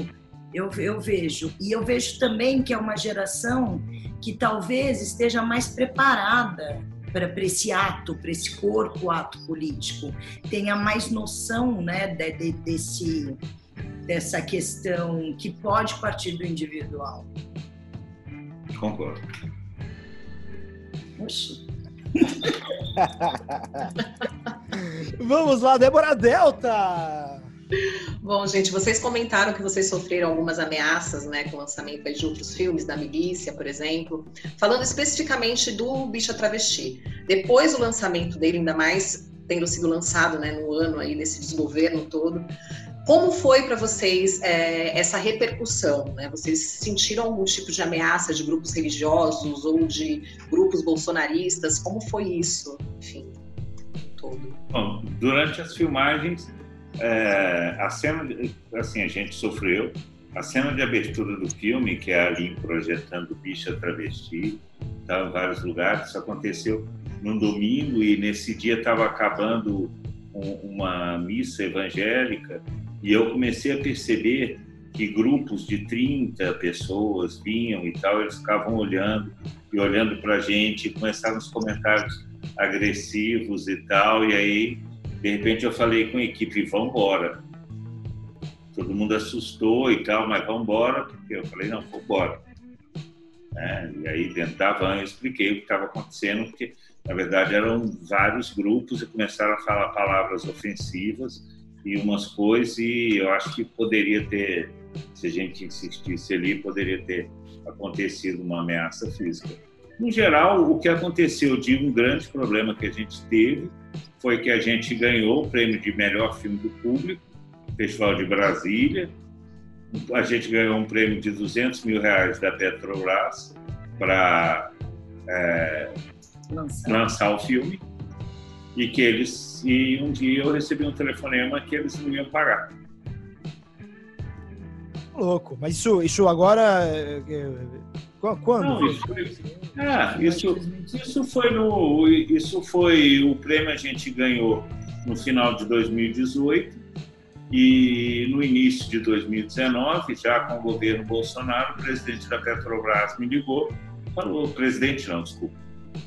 eu, eu vejo. E eu vejo também que é uma geração que talvez esteja mais preparada para esse ato, para esse corpo ato político, tenha mais noção né, de, de, desse, dessa questão que pode partir do individual. Concordo. Oxi. [laughs] Vamos lá, Débora Delta! Bom, gente, vocês comentaram que vocês sofreram algumas ameaças, né, com o lançamento de outros filmes, da Milícia, por exemplo. Falando especificamente do Bicha Travesti. Depois do lançamento dele, ainda mais tendo sido lançado, né, no ano aí desse desgoverno todo, como foi para vocês é, essa repercussão? Né? Vocês sentiram algum tipo de ameaça de grupos religiosos ou de grupos bolsonaristas? Como foi isso? Enfim, todo. Bom, durante as filmagens, é, a cena, assim, a gente sofreu. A cena de abertura do filme, que é ali projetando bicha travesti, estava em vários lugares. Isso aconteceu num domingo e nesse dia estava acabando um, uma missa evangélica e eu comecei a perceber que grupos de 30 pessoas vinham e tal, eles ficavam olhando e olhando para a gente, começaram os comentários agressivos e tal, e aí, de repente, eu falei com a equipe, vamos embora. Todo mundo assustou e tal, mas vamos embora, porque eu falei, não, vamos embora. É, e aí, dentro da van, eu expliquei o que estava acontecendo, porque, na verdade, eram vários grupos e começaram a falar palavras ofensivas e umas coisas, e eu acho que poderia ter, se a gente insistisse ali, poderia ter acontecido uma ameaça física. No geral, o que aconteceu de um grande problema que a gente teve foi que a gente ganhou o prêmio de melhor filme do público, Festival de Brasília. A gente ganhou um prêmio de 200 mil reais da Petrobras para é, lançar. lançar o filme e que eles e um dia eu recebi um telefonema que eles não iam pagar. Louco, mas isso, isso agora é, é, quando? Não, isso, ah, isso, isso foi no isso foi o prêmio a gente ganhou no final de 2018 e no início de 2019, já com o governo Bolsonaro, o presidente da Petrobras me ligou, falou, presidente não, desculpa,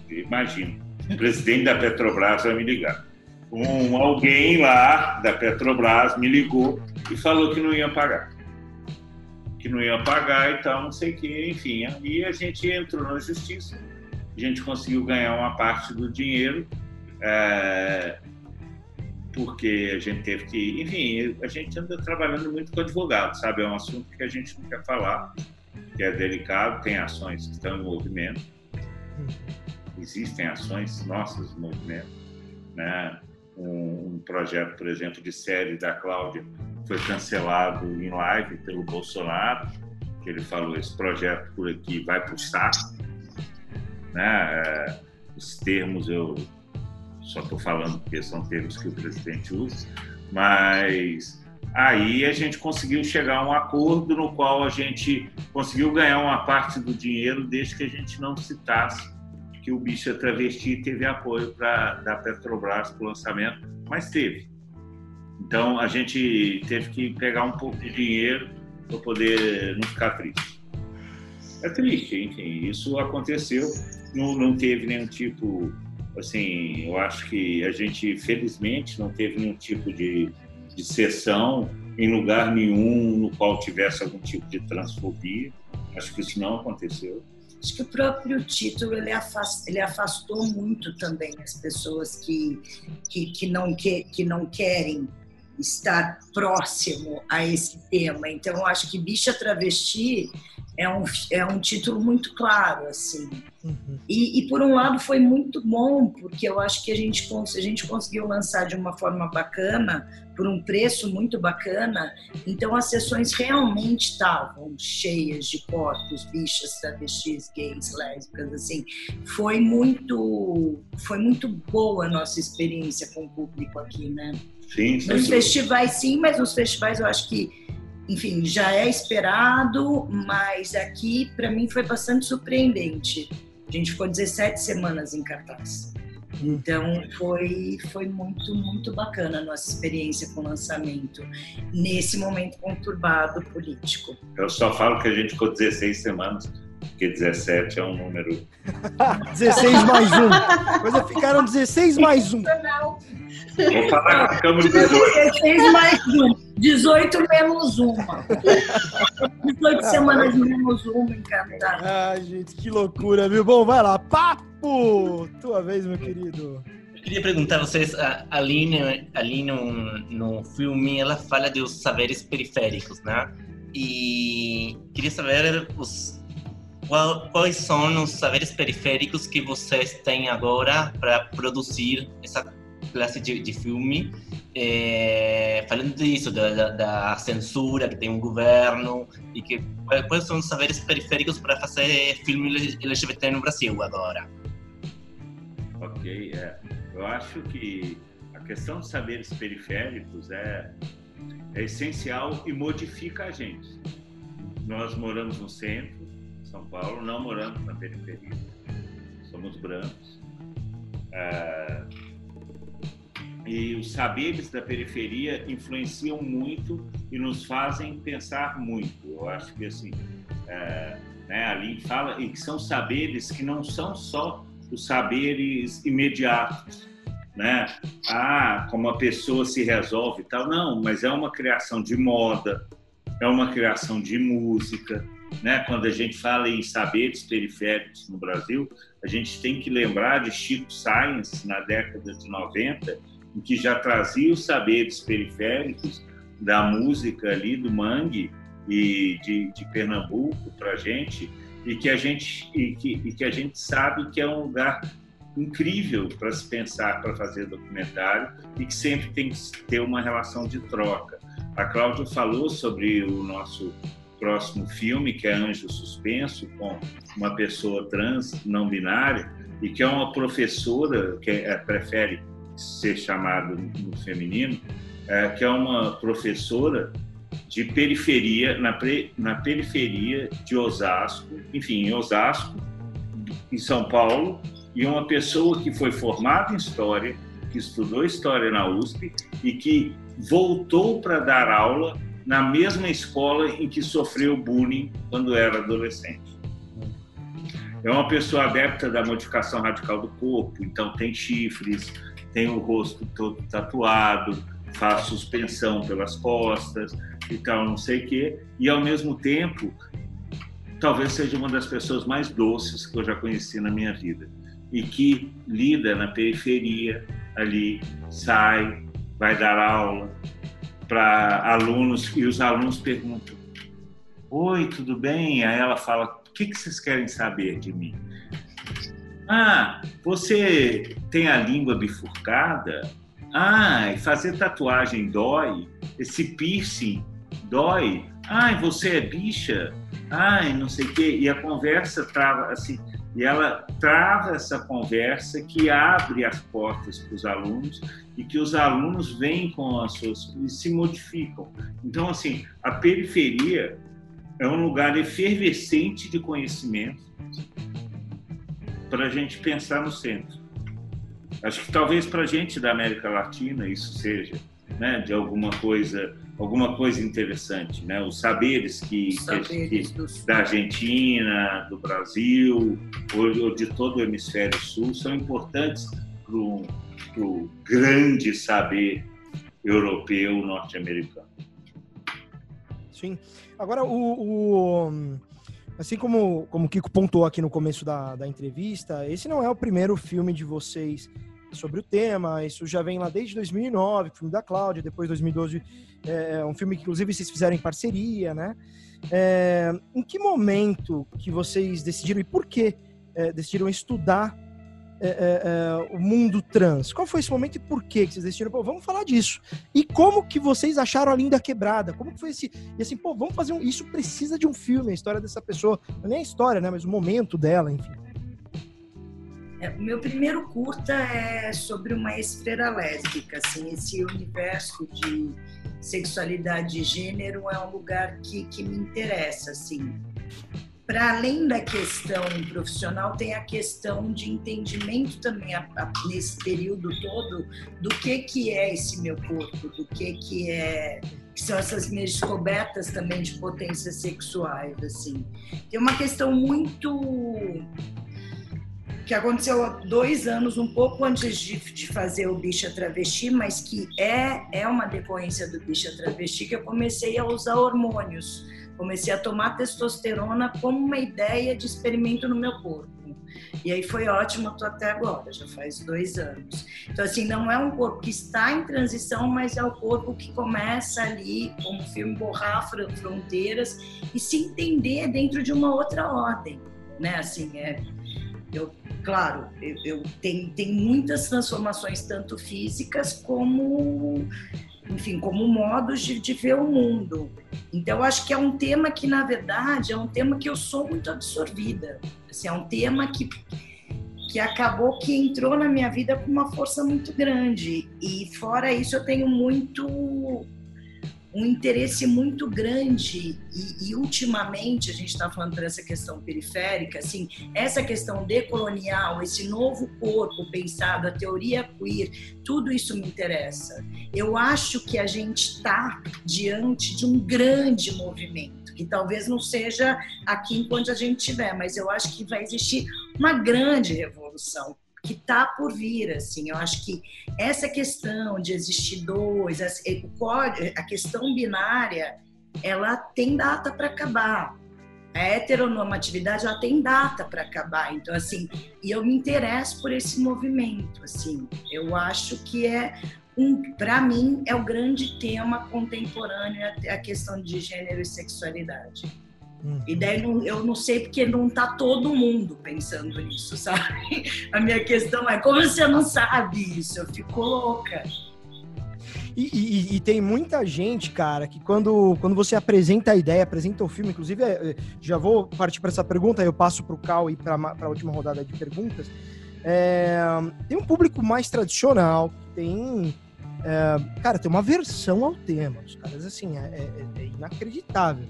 imagino, o presidente da Petrobras vai me ligar. Um, alguém lá da Petrobras me ligou e falou que não ia pagar. Que não ia pagar e tal, não sei o que, enfim. Aí a gente entrou na justiça, a gente conseguiu ganhar uma parte do dinheiro, é, porque a gente teve que. Enfim, a gente anda trabalhando muito com advogado, sabe? É um assunto que a gente não quer falar, que é delicado, tem ações que estão em movimento existem ações nossas no movimento, né? Um, um, projeto, por exemplo, de série da Cláudia foi cancelado em live pelo Bolsonaro, que ele falou esse projeto por aqui vai para o saco, né? É, os termos eu só estou falando porque são termos que o presidente usa, mas aí a gente conseguiu chegar a um acordo no qual a gente conseguiu ganhar uma parte do dinheiro desde que a gente não citasse que o bicho travesti teve apoio pra, da Petrobras para o lançamento, mas teve. Então a gente teve que pegar um pouco de dinheiro para poder não ficar triste. É triste, enfim, isso aconteceu, não, não teve nenhum tipo, assim, eu acho que a gente, felizmente, não teve nenhum tipo de, de sessão em lugar nenhum no qual tivesse algum tipo de transfobia. Acho que isso não aconteceu. Acho que o próprio título ele afastou, ele afastou muito também as pessoas que, que, que, não, que, que não querem estar próximo a esse tema. Então, acho que Bicha Travesti é um, é um título muito claro, assim. Uhum. E, e, por um lado, foi muito bom, porque eu acho que a gente, a gente conseguiu lançar de uma forma bacana, por um preço muito bacana, então as sessões realmente estavam cheias de corpos, bichas, travestis, gays, lésbicas, assim. Foi muito, foi muito boa a nossa experiência com o público aqui, né? Sim, sim. Nos festivais, sim, mas nos festivais eu acho que enfim, já é esperado, mas aqui para mim foi bastante surpreendente. A gente ficou 17 semanas em cartaz. Então foi, foi muito, muito bacana a nossa experiência com o lançamento nesse momento conturbado político. Eu só falo que a gente ficou 16 semanas, porque 17 é um número. [laughs] 16 mais um. Coisa ficaram 16 mais um. Vou falar com a Câmara 16 mais um. 18 menos uma. 18 semanas menos uma em cada. Ai, gente, que loucura, viu? Bom, vai lá. Papo! Tua vez, meu querido. Eu queria perguntar a vocês, a Aline, ali no, no filme, ela fala dos saberes periféricos, né? E queria saber os, qual, quais são os saberes periféricos que vocês têm agora para produzir essa classe de, de filme é, falando disso, da, da, da, censura que tem um governo e que quais são os saberes periféricos para fazer filme LGBT no Brasil agora? Ok, é. eu acho que a questão dos saberes periféricos é, é essencial e modifica a gente. Nós moramos no centro, São Paulo, não moramos na periferia. Somos brancos. É, e os saberes da periferia influenciam muito e nos fazem pensar muito. Eu acho que assim, é, né, ali fala e que são saberes que não são só os saberes imediatos, né? Ah, como a pessoa se resolve e tal. Não, mas é uma criação de moda, é uma criação de música, né? Quando a gente fala em saberes periféricos no Brasil, a gente tem que lembrar de Chico Science na década de 90, em que já trazia os saberes periféricos da música ali do mangue e de, de Pernambuco para gente e que a gente e que, e que a gente sabe que é um lugar incrível para se pensar para fazer documentário e que sempre tem que ter uma relação de troca. A Cláudia falou sobre o nosso próximo filme, que é Anjo Suspenso, com uma pessoa trans não binária e que é uma professora que é, prefere ser chamada no feminino, é, que é uma professora de periferia, na, pre, na periferia de Osasco, enfim, em Osasco, em São Paulo, e uma pessoa que foi formada em História, que estudou História na USP e que voltou para dar aula na mesma escola em que sofreu bullying quando era adolescente. É uma pessoa adepta da modificação radical do corpo, então tem chifres, tem o rosto todo tatuado, faz suspensão pelas costas e tal, não sei o quê, e ao mesmo tempo, talvez seja uma das pessoas mais doces que eu já conheci na minha vida e que lida na periferia ali, sai, vai dar aula para alunos e os alunos perguntam: Oi, tudo bem? Aí ela fala: O que, que vocês querem saber de mim? Ah, você tem a língua bifurcada? Ah, fazer tatuagem dói? Esse piercing dói? Ai, você é bicha? Ai, não sei o quê. E a conversa trava assim, e ela trava essa conversa que abre as portas para os alunos e que os alunos vêm com as suas e se modificam. Então, assim, a periferia é um lugar efervescente de conhecimento para a gente pensar no centro. Acho que talvez para a gente da América Latina isso seja, né, de alguma coisa, alguma coisa interessante, né? Os saberes que, saberes que da Argentina, do Brasil ou, ou, de todo o hemisfério sul são importantes para o grande saber europeu norte-americano. Sim. Agora o, o Assim como, como o Kiko pontuou aqui no começo da, da entrevista, esse não é o primeiro filme de vocês sobre o tema, isso já vem lá desde 2009, filme da Cláudia, depois 2012, é, é um filme que inclusive vocês fizeram em parceria, né? É, em que momento que vocês decidiram e por que é, decidiram estudar é, é, o mundo trans. Qual foi esse momento e por que vocês decidiram? Pô, vamos falar disso. E como que vocês acharam a Linda Quebrada? Como que foi esse... E assim, pô, vamos fazer um... Isso precisa de um filme, a história dessa pessoa. Não é a história, né? Mas o momento dela, enfim. É, meu primeiro curta é sobre uma ex-freira lésbica, assim, esse universo de sexualidade e gênero é um lugar que, que me interessa, assim para além da questão profissional, tem a questão de entendimento também a, a, nesse período todo do que que é esse meu corpo, do que que é que são essas minhas descobertas também de potências sexuais, assim. Tem uma questão muito que aconteceu há dois anos, um pouco antes de, de fazer o Bicha Travesti, mas que é, é uma decorrência do Bicha Travesti, que eu comecei a usar hormônios Comecei a tomar testosterona como uma ideia de experimento no meu corpo. E aí foi ótimo, até agora, já faz dois anos. Então, assim, não é um corpo que está em transição, mas é o corpo que começa ali, como filme Borrar Fronteiras, e se entender dentro de uma outra ordem, né? Assim, é, eu, claro, eu, eu tem, tem muitas transformações, tanto físicas como enfim, como modos de, de, ver o mundo. Então, acho que é um tema que, na verdade, é um tema que eu sou muito absorvida. Assim, é um tema que, que acabou que entrou na minha vida com uma força muito grande. E, fora isso, eu tenho muito um interesse muito grande e, e ultimamente a gente está falando por essa questão periférica, assim, essa questão decolonial, esse novo corpo pensado, a teoria queer, tudo isso me interessa. Eu acho que a gente está diante de um grande movimento que talvez não seja aqui enquanto a gente tiver, mas eu acho que vai existir uma grande revolução que está por vir, assim. Eu acho que essa questão de existir dois, a questão binária, ela tem data para acabar. A heteronormatividade ela tem data para acabar. Então, assim, e eu me interesso por esse movimento, assim. Eu acho que é um, para mim, é o grande tema contemporâneo a questão de gênero e sexualidade. Uhum. E daí eu não sei porque não tá todo mundo pensando nisso, [laughs] sabe? A minha questão é como você não sabe isso? Eu fico louca. E, e, e, tem muita gente, cara, que quando, quando você apresenta a ideia, apresenta o filme, inclusive, é, é, já vou partir para essa pergunta, eu passo para o Cal e para a última rodada de perguntas. É, tem um público mais tradicional, tem. É, cara, tem uma versão ao tema. Os caras, assim, é, é, é inacreditável.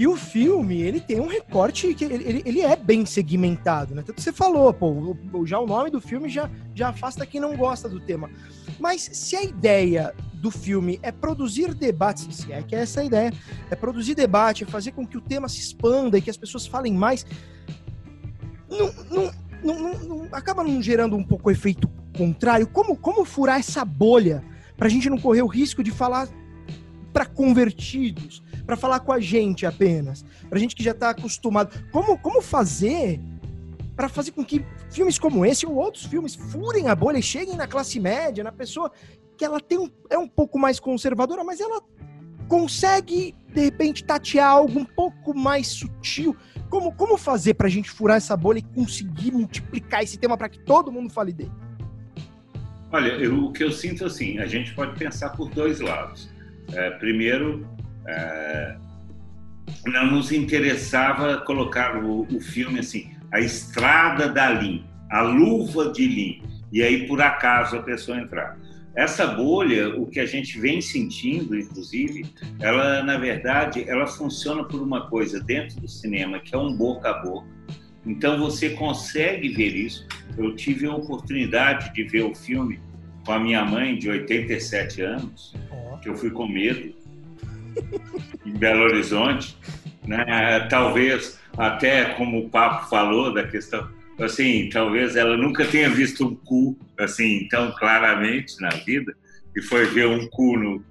E o filme, ele tem um recorte que ele, ele, ele é bem segmentado, né? Tanto que você falou, pô, já o nome do filme já, já afasta quem não gosta do tema. Mas se a ideia do filme é produzir debates, se é que é essa a ideia, é produzir debate, é fazer com que o tema se expanda e que as pessoas falem mais, não, não, não, não acaba não gerando um pouco efeito contrário? Como, como furar essa bolha para a gente não correr o risco de falar para convertidos? Para falar com a gente apenas, para gente que já está acostumado. Como, como fazer para fazer com que filmes como esse ou outros filmes furem a bolha e cheguem na classe média, na pessoa que ela tem um, é um pouco mais conservadora, mas ela consegue de repente tatear algo um pouco mais sutil. Como, como fazer para a gente furar essa bolha e conseguir multiplicar esse tema para que todo mundo fale dele? Olha, eu, o que eu sinto assim, a gente pode pensar por dois lados. É, primeiro, é, não nos interessava colocar o, o, filme assim, a estrada da Lin, a luva de Lin, e aí por acaso a pessoa entrar. Essa bolha, o que a gente vem sentindo, inclusive, ela na verdade ela funciona por uma coisa dentro do cinema que é um boca a boca. Então você consegue ver isso. Eu tive a oportunidade de ver o filme com a minha mãe de 87 anos, que eu fui com medo em Belo Horizonte, né? Talvez até como o papo falou da questão, assim, talvez ela nunca tenha visto um cu assim tão claramente na vida e foi ver um cu no,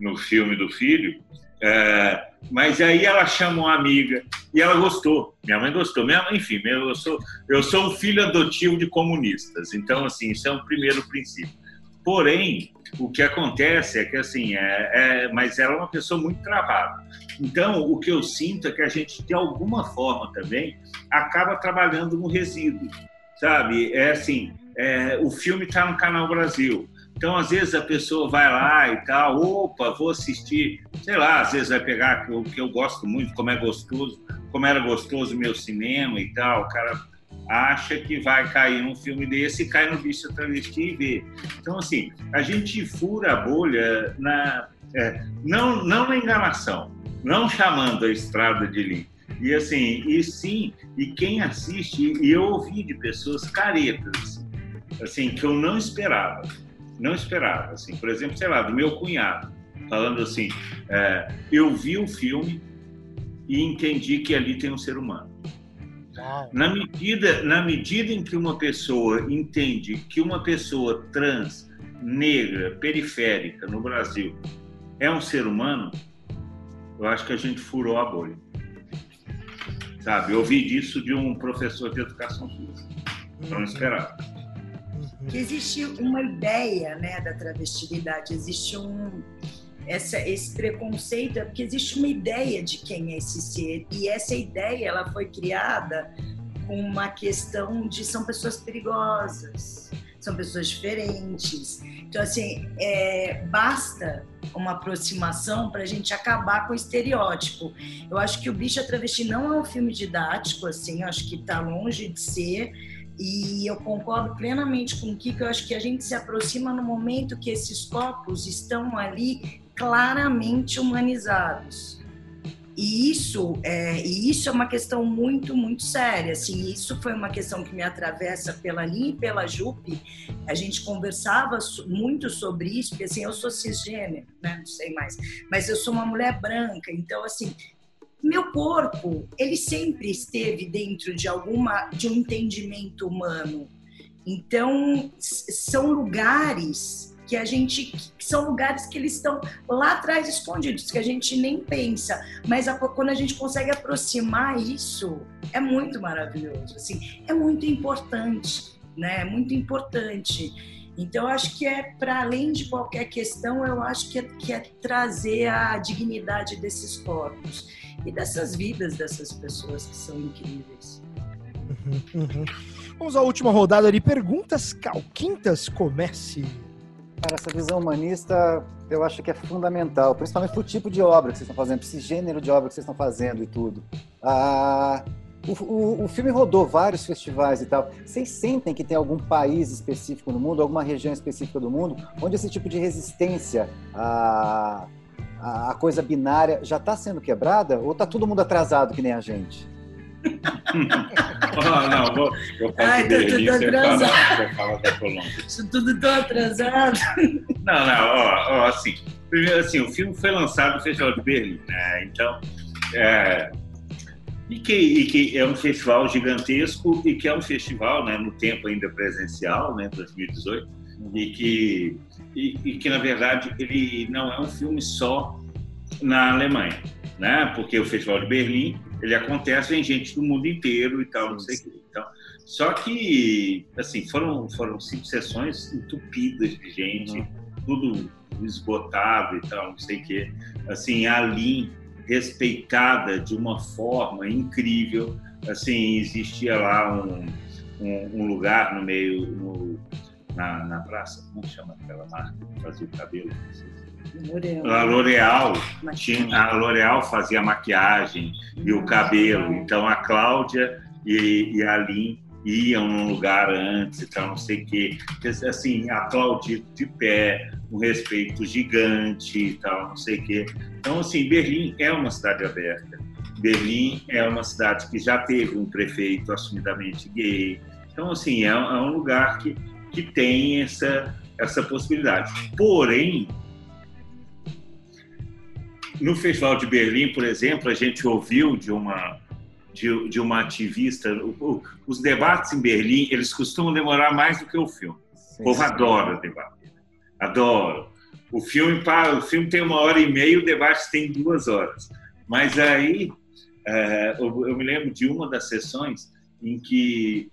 no filme do filho. É, mas aí ela chama uma amiga e ela gostou. Minha mãe gostou. Minha mãe, enfim, eu sou, eu sou um filho adotivo de comunistas. Então, assim, isso é um primeiro princípio. Porém, o que acontece é que, assim, é, é, mas ela é uma pessoa muito travada. Então, o que eu sinto é que a gente, de alguma forma também, acaba trabalhando no resíduo, sabe? É assim, é, o filme está no Canal Brasil. Então, às vezes, a pessoa vai lá e tal, opa, vou assistir, sei lá, às vezes vai pegar o que eu gosto muito, como é gostoso, como era gostoso o meu cinema e tal, o cara acha que vai cair num filme desse e cai no bicho travesti e vê. Então, assim, a gente fura a bolha na, é, não, não na enganação, não chamando a estrada de Lin. E assim, e sim, e quem assiste, e eu ouvi de pessoas caretas, assim, que eu não esperava, não esperava, assim, por exemplo, sei lá, do meu cunhado, falando assim, é, eu vi o filme e entendi que ali tem um ser humano. Na medida, na medida em que uma pessoa entende que uma pessoa trans, negra, periférica no Brasil é um ser humano, eu acho que a gente furou a bolha. Sabe, eu ouvi disso de um professor de educação física. Não uhum. esperava. Que existe uma ideia né, da travestilidade, existe um, essa, esse preconceito é porque existe uma ideia de quem é esse ser e essa ideia ela foi criada com uma questão de são pessoas perigosas, são pessoas diferentes. Então assim é, basta uma aproximação para a gente acabar com o estereótipo. Eu acho que o Bicho Travesti não é um filme didático, assim, acho que está longe de ser. E eu concordo plenamente com o Kiko, eu acho que a gente se aproxima no momento que esses corpos estão ali claramente humanizados. E isso, é, e isso é uma questão muito, muito séria. Assim, isso foi uma questão que me atravessa pela linha e pela JUP. A gente conversava muito sobre isso, porque assim, eu sou cisgênero, né? não sei mais, mas eu sou uma mulher branca, então assim, meu corpo, ele sempre esteve dentro de alguma de um entendimento humano. Então, são lugares que a gente que são lugares que eles estão lá atrás escondidos, que a gente nem pensa, mas a, quando a gente consegue aproximar isso, é muito maravilhoso, assim, é muito importante, né? É muito importante. Então, acho que é para além de qualquer questão, eu acho que é, que é trazer a dignidade desses corpos e dessas vidas dessas pessoas que são incríveis. Uhum, uhum. Vamos à última rodada de perguntas. Calquintas, comece. Cara, essa visão humanista eu acho que é fundamental, principalmente para o tipo de obra que vocês estão fazendo, para esse gênero de obra que vocês estão fazendo e tudo. Ah, o, o, o, filme rodou vários festivais e tal. Vocês sentem que tem algum país específico no mundo, alguma região específica do mundo, onde esse tipo de resistência à, à coisa binária já está sendo quebrada? Ou está todo mundo atrasado que nem a gente? Oh, não, vou, vou falar Ai, tá tudo atrasado. Fala, fala da Colômbia. Isso tudo tão atrasado. Não, não, ó, ó, assim, primeiro assim, o filme foi lançado no Festival de Berlim, né? Então, é, e, que, e que é um festival gigantesco e que é um festival, né, no tempo ainda presencial, né, 2018, e que, e, e que na verdade ele não é um filme só na Alemanha, né? Porque o Festival de Berlim ele acontece em gente do mundo inteiro e tal, não sei o que. Então, só que, assim, foram, foram cinco sessões entupidas de gente, uhum. tudo esgotado e tal, não sei o que. Assim, a Lin respeitada de uma forma incrível. Assim, existia lá um, um, um lugar no meio, no, na, na praça, como chama aquela marca que fazia o cabelo? Não sei se a L'Oréal, a L'Oréal fazia maquiagem e o cabelo. Então a Cláudia e, e a Lin iam num lugar antes e tal, não sei o quê. Assim, a Cláudia de pé, um respeito gigante e tal, não sei o quê. Então, assim, Berlim é uma cidade aberta. Berlim é uma cidade que já teve um prefeito assumidamente gay. Então, assim, é, é um lugar que, que tem essa, essa possibilidade. Porém, no Festival de Berlim, por exemplo, a gente ouviu de uma de, de uma ativista. O, o, os debates em Berlim eles costumam demorar mais do que o filme. Sim, o povo adora debater, adora. O filme para o filme tem uma hora e meia, o debate tem duas horas. Mas aí é, eu, eu, me lembro de uma das sessões em que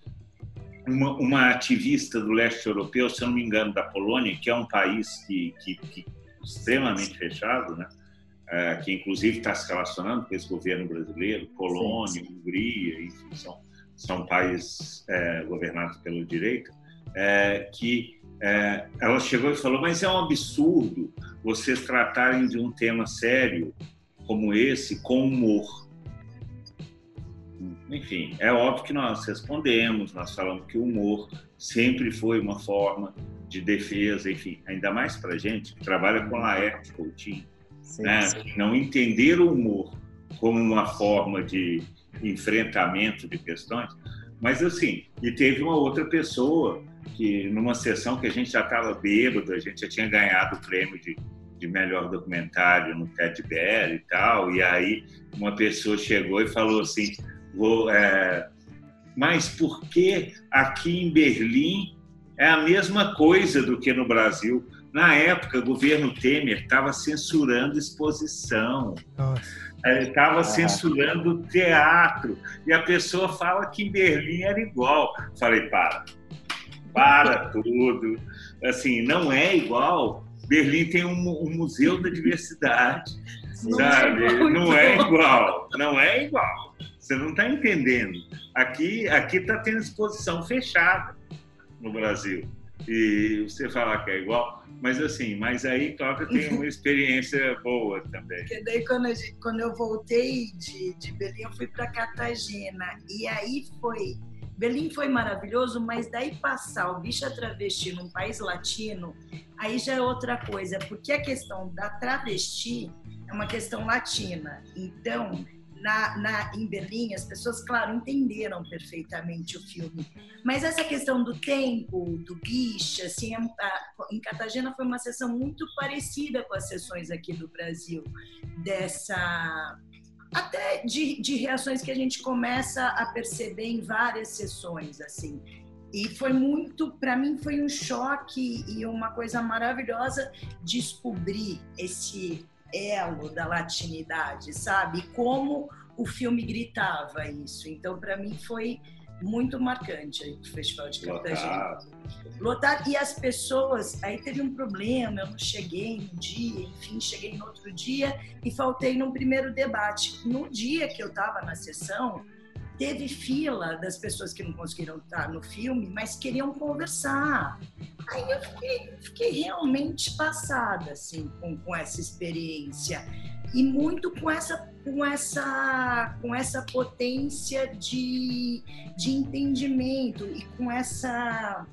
uma, uma, ativista do leste europeu, se eu não me engano, da Polônia, que é um país que, que, que extremamente fechado, né? É, que inclusive está se relacionando com esse governo brasileiro, Polônia, sim, sim. Hungria, enfim, são, são países é, governados pela direita, é, que é, ela chegou e falou: mas é um absurdo vocês tratarem de um tema sério como esse com humor. Enfim, é óbvio que nós respondemos, nós falamos que o humor sempre foi uma forma de defesa, enfim, ainda mais para gente que trabalha com a Laerte Coutinho, Sim, né? sim. Não entender o humor como uma forma de enfrentamento de questões, mas assim, e teve uma outra pessoa que numa sessão que a gente já estava bêbado, a gente já tinha ganhado o prêmio de, de melhor documentário no TED Bear e tal, e aí uma pessoa chegou e falou assim, vou, é, mas por que aqui em Berlim é a mesma coisa do que no Brasil? Na época, o governo Temer estava censurando exposição, estava censurando teatro, e a pessoa fala que em Berlim era igual. Falei, para, para [laughs] tudo. Assim, não é igual. Berlim tem um, um museu da diversidade, não sabe? É não é igual, não é igual. Você não está entendendo. Aqui aqui está tendo exposição fechada no Brasil e você falar que é igual, mas assim, mas aí Cláudia tem uma [laughs] experiência boa também. Porque daí quando, gente, quando eu voltei de, de Berlim, eu fui para Cartagena e aí foi Berlim foi maravilhoso, mas daí passar o bicho travesti num país latino, aí já é outra coisa, porque a questão da travesti é uma questão latina. Então, na, na, em Berlim, as pessoas, claro, entenderam perfeitamente o filme. Mas essa questão do tempo, do bicho, assim, a, em Cartagena foi uma sessão muito parecida com as sessões aqui do Brasil, dessa até de, de reações que a gente começa a perceber em várias sessões, assim. E foi muito, para mim, foi um choque e uma coisa maravilhosa descobrir esse elo da latinidade, sabe? Como o filme gritava isso. Então, para mim, foi muito marcante o Festival de Cartagena. Lotado. E as pessoas, aí teve um problema, eu não cheguei no dia, enfim, cheguei no outro dia e faltei no primeiro debate. No dia que eu estava na sessão, teve fila das pessoas que não conseguiram estar no filme, mas queriam conversar. Aí eu fiquei, fiquei realmente passada assim com, com essa experiência e muito com essa com essa com essa potência de, de entendimento e com essa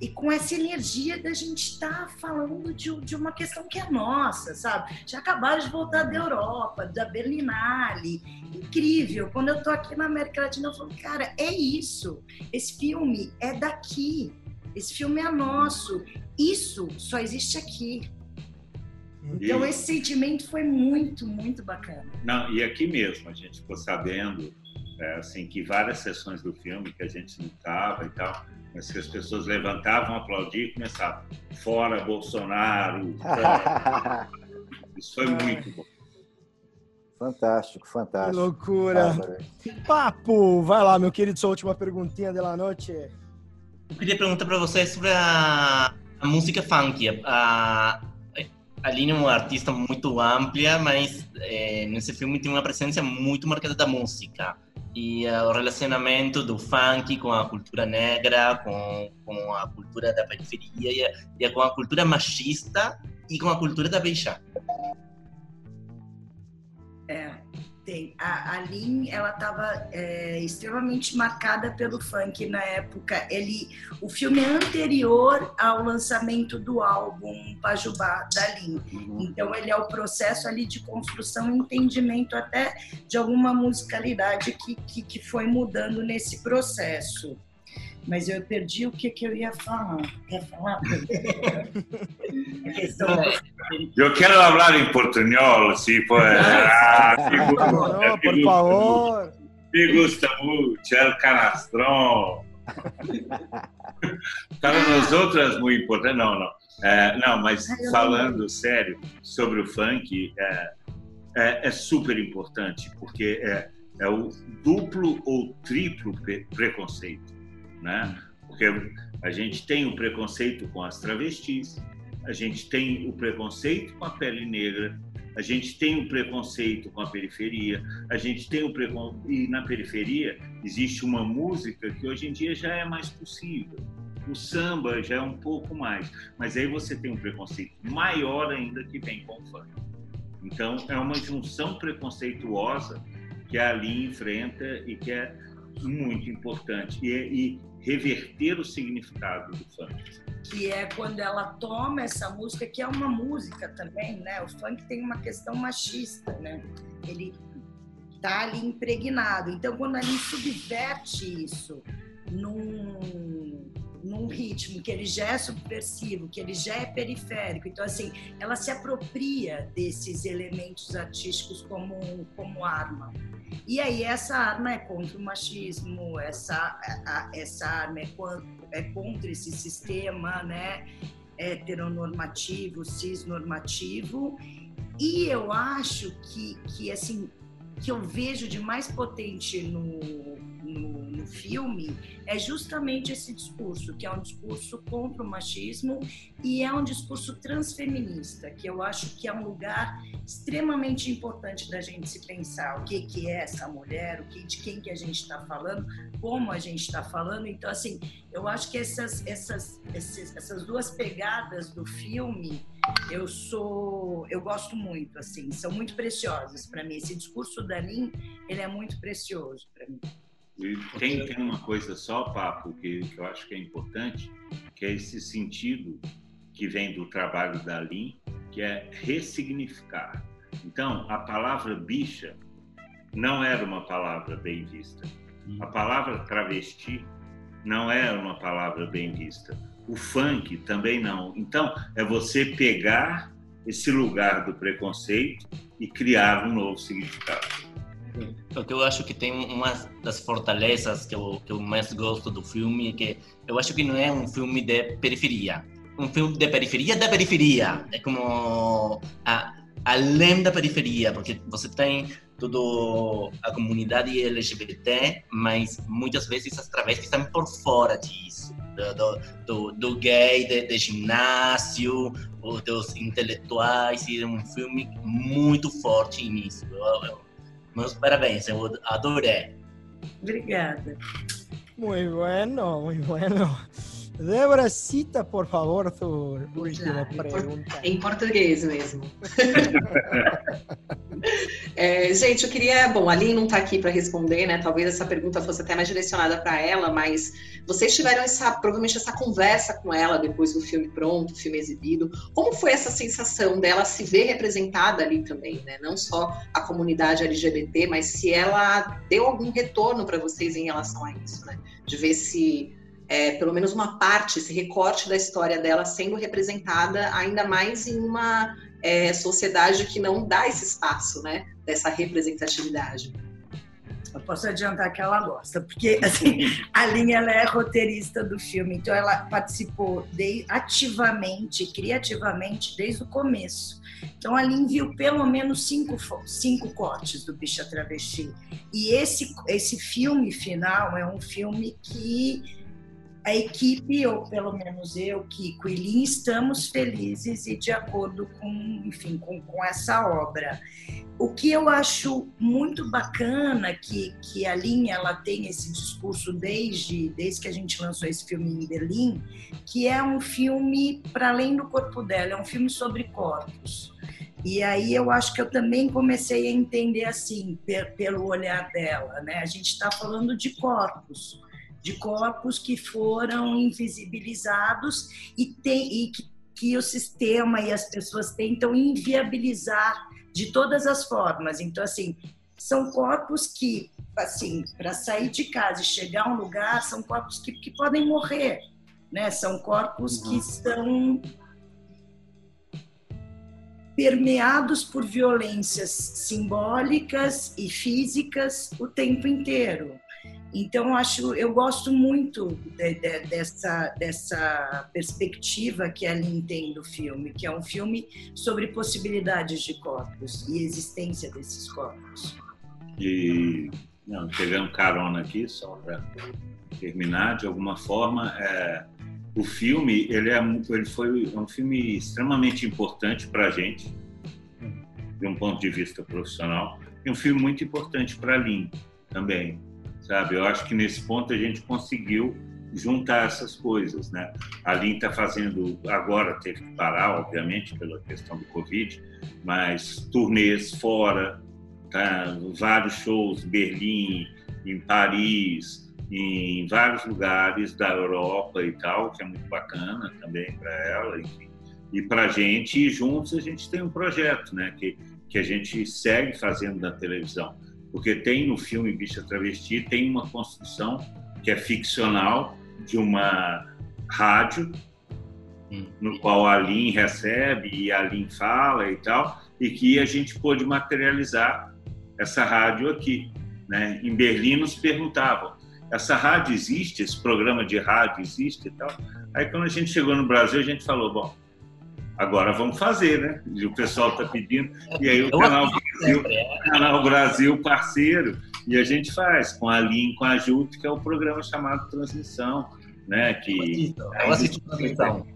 e com essa energia da gente estar tá falando de, de uma questão que é nossa, sabe? Já acabaram de voltar da Europa, da Berlinale, incrível. Quando eu tô aqui na América Latina, eu falo, cara, é isso. Esse filme é daqui. Esse filme é nosso. Isso só existe aqui. Então, e... esse sentimento foi muito, muito bacana. Não, e aqui mesmo, a gente ficou sabendo é, assim, que várias sessões do filme que a gente não estava e tal, mas que as pessoas levantavam, aplaudiam e começavam. Fora Bolsonaro! Fora. [laughs] Isso foi muito bom. Fantástico, fantástico. Que loucura. Papo, vai lá, meu querido, sua última perguntinha da noite. Eu queria perguntar para você sobre a, a música funk. A, a Aline é uma artista muito ampla, mas é, nesse filme tem uma presença muito marcada da música e uh, o relacionamento do funk com a cultura negra, com, com a cultura da periferia e, e com a cultura machista e com a cultura da beijada. É, tem. A, a Lin, ela estava é, extremamente marcada pelo funk na época. Ele, o filme é anterior ao lançamento do álbum Pajubá da Lin. Uhum. Então ele é o processo ali de construção e entendimento até de alguma musicalidade que, que, que foi mudando nesse processo mas eu perdi o que, que eu ia falar. Quer falar? [laughs] eu quero falar em portunhol, se for. Ah, me, por favor. Me gusta muito, el canastrão. Para nós outras, muito importante. Não, não. É, não, mas falando sério sobre o funk, é, é, é super importante, porque é, é o duplo ou triplo preconceito né? Porque a gente tem o preconceito com as travestis, a gente tem o preconceito com a pele negra, a gente tem o preconceito com a periferia, a gente tem o preconceito e na periferia existe uma música que hoje em dia já é mais possível. O samba já é um pouco mais, mas aí você tem um preconceito maior ainda que vem com o funk. Então é uma junção preconceituosa que a Ali enfrenta e que é muito importante e, e reverter o significado do funk. Que é quando ela toma essa música, que é uma música também, né? O funk tem uma questão machista, né? Ele tá ali impregnado. Então, quando ele subverte isso num, num ritmo que ele já é subversivo, que ele já é periférico, então, assim, ela se apropria desses elementos artísticos como, como arma. E aí essa arma é contra o machismo, essa, essa arma é, é contra esse sistema né, heteronormativo, cisnormativo. E eu acho que, que assim, que eu vejo de mais potente no, no, no, filme é justamente esse discurso, que é um discurso contra o machismo e é um discurso transfeminista, que eu acho que é um lugar extremamente importante da gente se pensar o que, que é essa mulher, o que, de quem que a gente está falando, como a gente está falando. Então, assim, eu acho que essas, essas, essas duas pegadas do filme eu sou eu gosto muito assim são muito preciosas para mim esse discurso da Lin ele é muito precioso para mim E tem, tem uma coisa só, Papo, que, que eu acho que é importante, que é esse sentido que vem do trabalho da Lin, que é ressignificar. Então, a palavra bicha não era uma palavra bem vista. A palavra travesti não era uma palavra bem vista. O funk também não. Então, é você pegar esse lugar do preconceito e criar um novo significado. Porque eu acho que tem uma das fortalezas que eu, que eu mais gosto do filme, que eu acho que não é um filme de periferia. Um filme de periferia da periferia. É como a, além da periferia, porque você tem toda a comunidade LGBT, mas muitas vezes as travestis estão por fora disso. Do, do, do gay de, de, ginásio, dos intelectuais, e é um filme muito forte nisso. Eu, eu, meus parabéns, eu adorei. Obrigada. Muito bueno, muito bueno. Débora, cita, por favor, tu última pergunta. Em português mesmo. [laughs] é, gente, eu queria. Bom, a Aline não está aqui para responder, né? Talvez essa pergunta fosse até mais direcionada para ela, mas vocês tiveram essa, provavelmente essa conversa com ela depois do filme pronto, filme exibido. Como foi essa sensação dela se ver representada ali também, né? Não só a comunidade LGBT, mas se ela deu algum retorno para vocês em relação a isso, né? De ver se é, pelo menos uma parte, esse recorte da história dela sendo representada ainda mais em uma é, sociedade que não dá esse espaço, né, dessa representatividade. Eu posso adiantar que ela gosta, porque [laughs] assim, a linha ela é roteirista do filme, então ela participou de, ativamente, criativamente, desde o começo. Então a Lin viu pelo menos cinco, cinco cortes do Bicha Travesti. E esse, esse filme final é um filme que a equipe, ou pelo menos eu, Kiko e Lin, estamos felizes e de acordo com, enfim, com, com essa obra. O que eu acho muito bacana que, que a Lin ela tem esse discurso desde, desde que a gente lançou esse filme em Berlim, que é um filme para além do corpo dela, é um filme sobre corpos. E aí eu acho que eu também comecei a entender assim, pelo olhar dela, né? A gente está falando de corpos, de corpos que foram invisibilizados e, tem, e que, que o sistema e as pessoas tentam inviabilizar de todas as formas. Então, assim, são corpos que, assim, para sair de casa e chegar a um lugar, são corpos que, que podem morrer, né? São corpos que estão permeados por violências simbólicas e físicas o tempo inteiro. Então, acho, eu gosto muito de, de, dessa, dessa perspectiva que a Lin tem do filme, que é um filme sobre possibilidades de corpos e existência desses corpos. E não, pegando carona aqui, só para terminar, de alguma forma, é, o filme ele, é, ele foi um filme extremamente importante para a gente, de um ponto de vista profissional, e um filme muito importante para a também sabe? Eu acho que nesse ponto a gente conseguiu juntar essas coisas, né? A Lin está fazendo agora teve que parar, obviamente, pela questão do Covid, mas turnês fora, tá? Vários shows, Berlim, em Paris, em vários lugares da Europa e tal, que é muito bacana também para ela, enfim. E para a gente, juntos a gente tem um projeto, né? Que que a gente segue fazendo na televisão porque tem no filme Bicha Travesti, tem uma construção que é ficcional de uma rádio, hum. no qual a Lin recebe e a Lin fala e tal, e que a gente pôde materializar essa rádio aqui. Né? Em Berlim nos perguntavam, essa rádio existe, esse programa de rádio existe e tal. Aí quando a gente chegou no Brasil, a gente falou, bom, Agora vamos fazer, né? E o pessoal está pedindo. E aí o canal Brasil, canal Brasil parceiro, e a gente faz com a Lin, com a Jut, que é o programa chamado Transmissão, né? Que [laughs] é uma transmissão.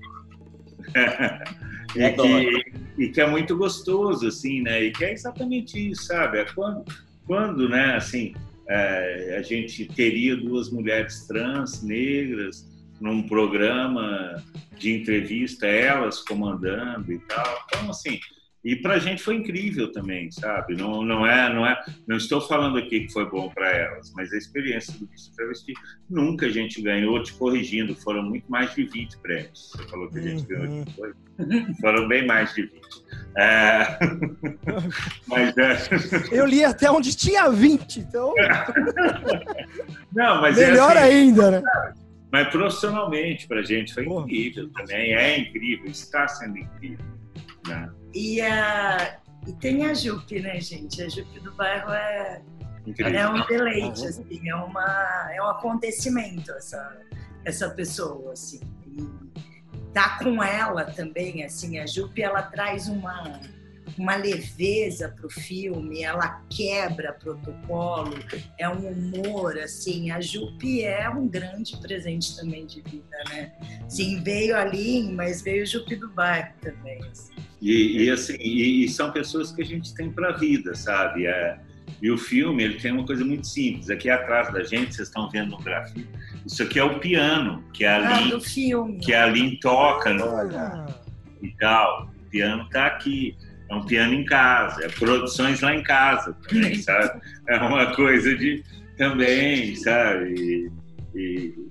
e, que, e que é muito gostoso, assim, né? E que é exatamente isso, sabe? É quando, quando né, assim, é, a gente teria duas mulheres trans, negras, num programa de entrevista, elas comandando e tal. Então, assim, E para a gente foi incrível também, sabe? Não, não é, não é, não estou falando aqui que foi bom para elas, mas a experiência do Miss Travesti nunca a gente ganhou, te corrigindo, foram muito mais de 20 prêmios. Você falou que a gente ganhou Uhum. de foi, [laughs] foram bem mais de 20. É, [laughs] mas é, Eu li até onde tinha 20, então [laughs] não, mas é melhor assim, ainda, né? Mas profissionalmente para a gente foi incrível também, é incrível, está sendo incrível. Né? E, a, e tem a Jupe, né, gente? A Jupe do bairro é, é um deleite, assim, é, uma, é um acontecimento essa, essa pessoa, assim. E tá com ela também, assim, a Jupe, ela traz uma, uma leveza pro filme, ela quebra protocolo, é um humor, assim, a Jupe é um grande presente também de vida, né? Sim, veio ali, mas veio o Jupe do bairro também, assim. E, e, assim, e, e são pessoas que a gente tem para a vida, sabe? É, e o filme ele tem uma coisa muito simples. Aqui atrás da gente, vocês estão vendo no grafite, isso aqui é o piano que a Ah, Lin, filme. que a Lin toca no, Ah, e tal. O piano está aqui. É um piano em casa, é produções lá em casa também, [laughs] sabe? É uma coisa de também, sabe? E, e,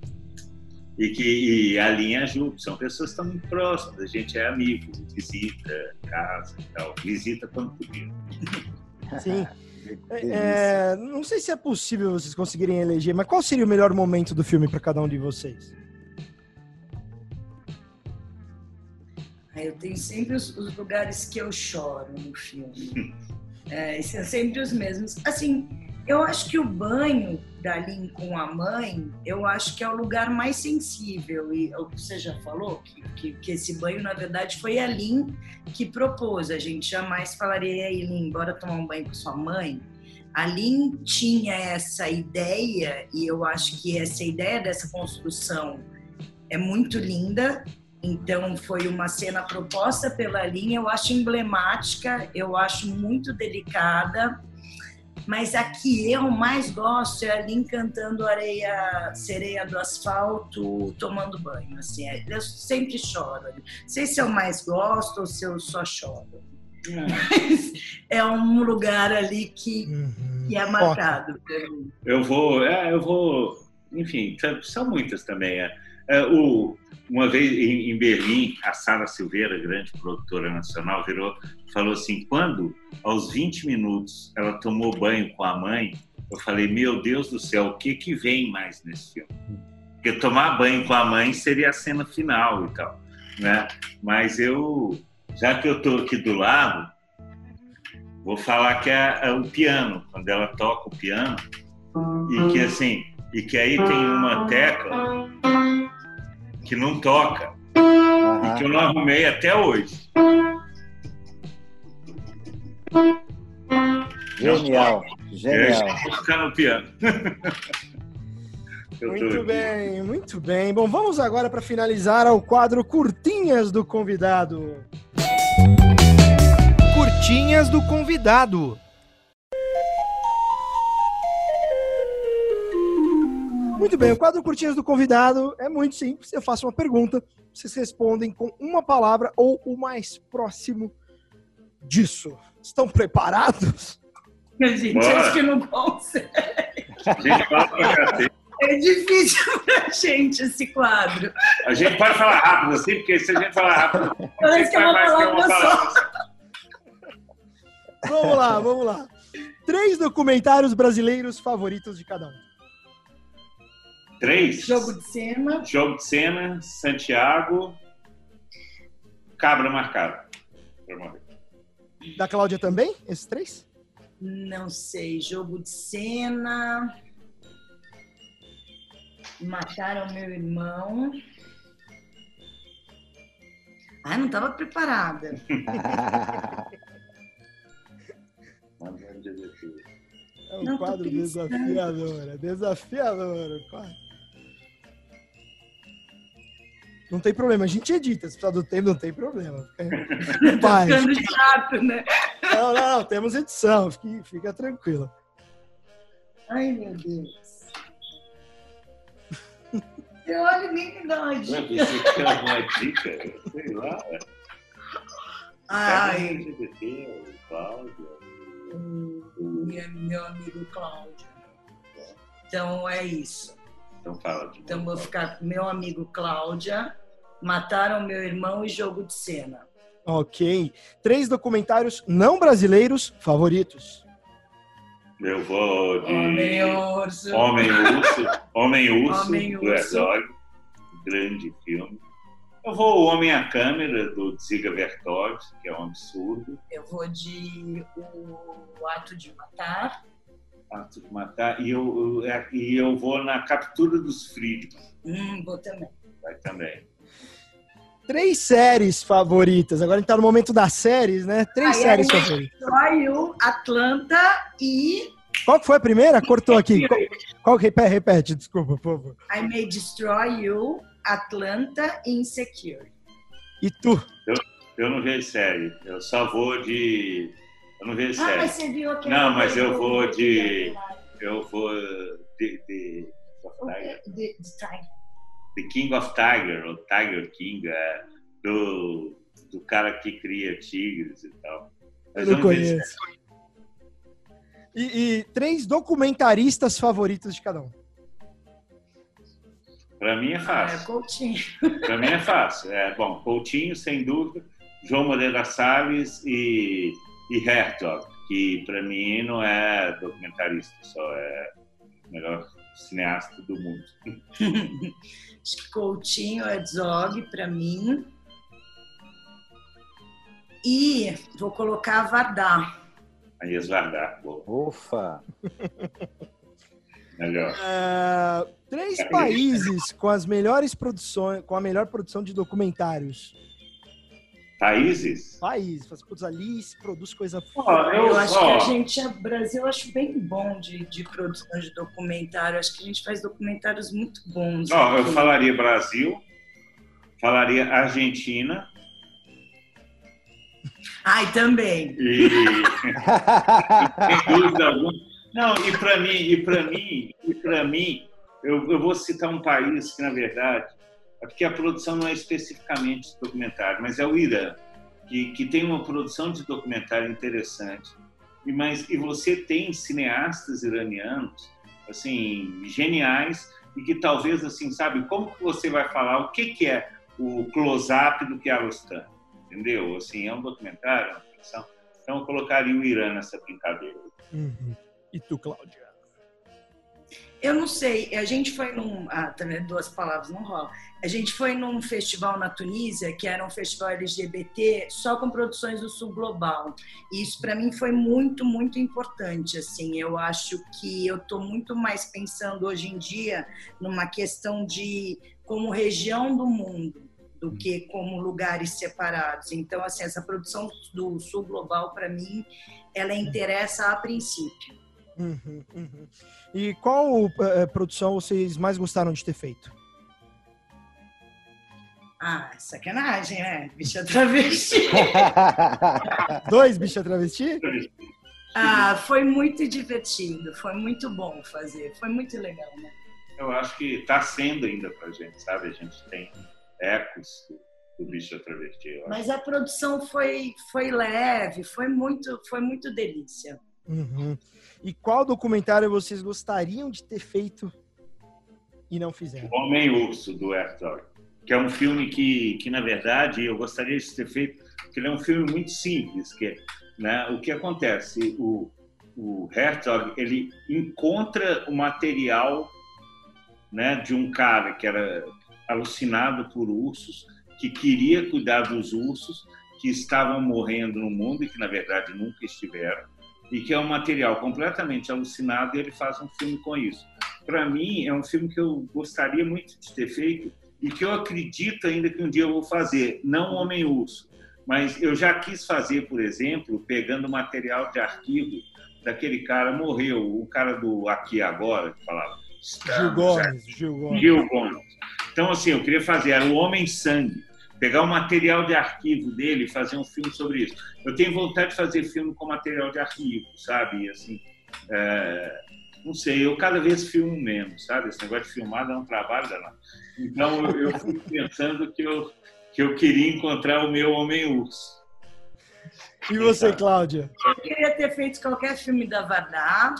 e que e a linha Ju, são pessoas que estão muito próximas, a gente é amigo, visita casa e tal, visita quando podia. [laughs] Sim. É, não sei se é possível vocês conseguirem eleger, mas qual seria o melhor momento do filme para cada um de vocês? Eu tenho sempre os, os lugares que eu choro no filme. [laughs] É, são sempre os mesmos. Assim, eu acho que o banho da Lin com a mãe, eu acho que é o lugar mais sensível. E o que você já falou, que, que, que esse banho, na verdade, foi a Lin que propôs. A gente jamais falaria, e aí, Lin, bora tomar um banho com sua mãe? A Lin tinha essa ideia, e eu acho que essa ideia dessa construção é muito linda. Então, foi uma cena proposta pela Lin, eu acho emblemática, eu acho muito delicada. Mas a que eu mais gosto é a Lin cantando areia, sereia do asfalto, tomando banho. Assim, é- eu sempre choro. Não sei se eu mais gosto ou se eu só choro. Mas é um lugar ali que, que é marcado. Eu vou, é, eu vou, enfim, são muitas também. É. É, o, uma vez em, Berlim, a Sara Silveira, grande produtora nacional, virou falou assim: quando aos 20 minutos ela tomou banho com a mãe, eu falei: meu Deus do céu, o que, que vem mais nesse filme? Porque tomar banho com a mãe seria a cena final e tal, né? Mas eu, já que eu estou aqui do lado, vou falar que é, é o piano, quando ela toca o piano, e que assim, e que aí tem uma tecla que não toca, e que eu não arrumei até hoje. Genial, Eu genial. vou tocar no piano. [laughs] Eu Muito aqui. bem, muito bem. Bom, vamos agora para finalizar ao quadro Curtinhas do Convidado. Curtinhas do convidado. Muito bem, o quadro Curtinhas do Convidado é muito simples. Eu faço uma pergunta, vocês respondem com uma palavra ou o mais próximo disso. Estão preparados? A gente Bora. acho que não consegue. A gente fala pra cacete. É difícil pra gente esse quadro. A gente pode falar rápido assim, porque se a gente falar rápido, Parece que é uma palavra só. Vamos lá, vamos lá. Três documentários brasileiros favoritos de cada um. Três. Jogo de cena. Jogo de cena, Santiago, Cabra marcado. Da Cláudia também? Esses três? Não sei, jogo de cena. Mataram meu irmão. Ah, não estava preparada. [laughs] É um Não, tô quadro pensando. desafiador, é desafiador. o quadro. Não tem problema, a gente edita. Se precisar do tempo, não tem problema. Fica em [laughs] paz. Ficando chato, né? Não, não, não, temos edição, fique, fica tranquilo. Ai, meu Deus. Você olha e nem me dá uma dica. você quer uma dica? Sei lá. Ai. LGBT, o Cláudio. O meu, meu amigo Cláudio. Então é isso. Então fala de Então vou ficar com meu amigo Cláudia. Mataram meu irmão e jogo de cena. Ok. Três documentários não brasileiros favoritos. Eu vou de Homem Urso. Homem Urso, Homem [laughs] Urso Homem do Urso. Herzog, grande filme. Eu vou o Homem à Câmera do Ziga Vertov, que é um absurdo. Eu vou de O Ato de Matar. Ato de Matar e eu, eu- e eu vou na Captura dos Friedman, Hum, vou também. vai também. Três séries favoritas. Agora a gente tá no momento das séries, né? Três Aí, séries aí, favoritas. Destroy You, Atlanta e Qual que foi a primeira? Cortou aqui. Qual, qual que repete, repete, desculpa, por favor. I May Destroy You, Atlanta e Insecure. E tu? Eu, eu não vejo série, eu só vou de. Eu não vejo Ah, mas você viu aquele. Não, mas eu vou de. Eu vou de. de, The, the Tiger. The King of Tiger, ou Tiger King, é, do, do cara que cria tigres e tal. Mas Eu não conheço. E, e três documentaristas favoritos de cada um. Para mim é É, fácil. Coutinho. Para mim é fácil. É, bom, Coutinho, sem dúvida, João Moreira Salles e, e Herzog, que para mim não é documentarista, só é o melhor cineasta do mundo. [laughs] Acho que Coutinho é Zog pra mim. E vou colocar Vardar. Aí esvardar, bom, Ufa! [laughs] melhor. Ah, três países com as melhores produções, com a melhor produção de documentários. Países? Países, faz, putz, ali se produz coisa Ó, Eu, Eu- acho que a gente, o Brasil, eu acho bem bom de, de produção de documentário. Acho que a gente faz documentários muito bons. Ó, eu falaria Brasil, falaria Argentina Ai, também. e sem dúvida alguma. Não, e para mim, e para mim, e para mim, eu, eu vou citar um país que na verdade, é porque a produção não é especificamente documentário, mas é o Irã, que, que tem uma produção de documentário interessante. E mas e você tem cineastas iranianos assim geniais e que talvez assim sabe como que você vai falar o que que é o close-up do Kiarostami, entendeu? Assim é um documentário, uma ficção. Então eu colocaria o Irã nessa brincadeira. Uhum. E tu, Cláudia? Eu não sei, a gente foi num. Ah, também duas palavras não rola. A gente foi num festival na Tunísia, que era um festival LGBT, só com produções do Sul Global. E isso para mim foi muito, muito importante. Assim, eu acho que eu estou muito mais pensando hoje em dia numa questão de como região do mundo do que como lugares separados. Então, assim, essa produção do Sul Global para mim, ela interessa a princípio. Uhum, uhum. E qual eh, produção vocês mais gostaram de ter feito? Ah, sacanagem, né? Bicha travesti. [laughs] Dois bicha travesti? Ah, foi muito divertido, foi muito bom fazer, foi muito legal, né? Eu acho que está sendo ainda para gente, sabe? A gente tem ecos do, bicho travesti. Mas a produção foi, foi leve, foi muito, foi muito delícia. Uhum. E qual documentário vocês gostariam de ter feito e não fizeram? O Homem Urso, do Herzog, que é um filme que, que, na verdade, eu gostaria de ter feito, porque ele é um filme muito simples, que né, o que acontece, o, o Herzog, ele encontra o material né, de um cara que era alucinado por ursos, que queria cuidar dos ursos que estavam morrendo no mundo e que, na verdade, nunca estiveram, e que é um material completamente alucinado e ele faz um filme com isso. Para mim, é um filme que eu gostaria muito de ter feito e que eu acredito ainda que um dia eu vou fazer, não Homem-Urso, mas eu já quis fazer, por exemplo, pegando material de arquivo daquele cara, morreu, o cara do Aqui Agora, que falava. Gil Gomes, Gil Gomes. Gil Gomes. Então, assim, eu queria fazer, era o Homem-Sangue, pegar o material de arquivo dele e fazer um filme sobre isso. Eu tenho vontade de fazer filme com material de arquivo, sabe? Assim, é, não sei, eu cada vez filmo menos, sabe? Esse negócio de filmar dá um trabalho danado. Então, eu, eu fui [laughs] pensando que eu, que eu queria encontrar o meu Homem-Urso. E você, Cláudia? Eu queria ter feito qualquer filme da Vadá.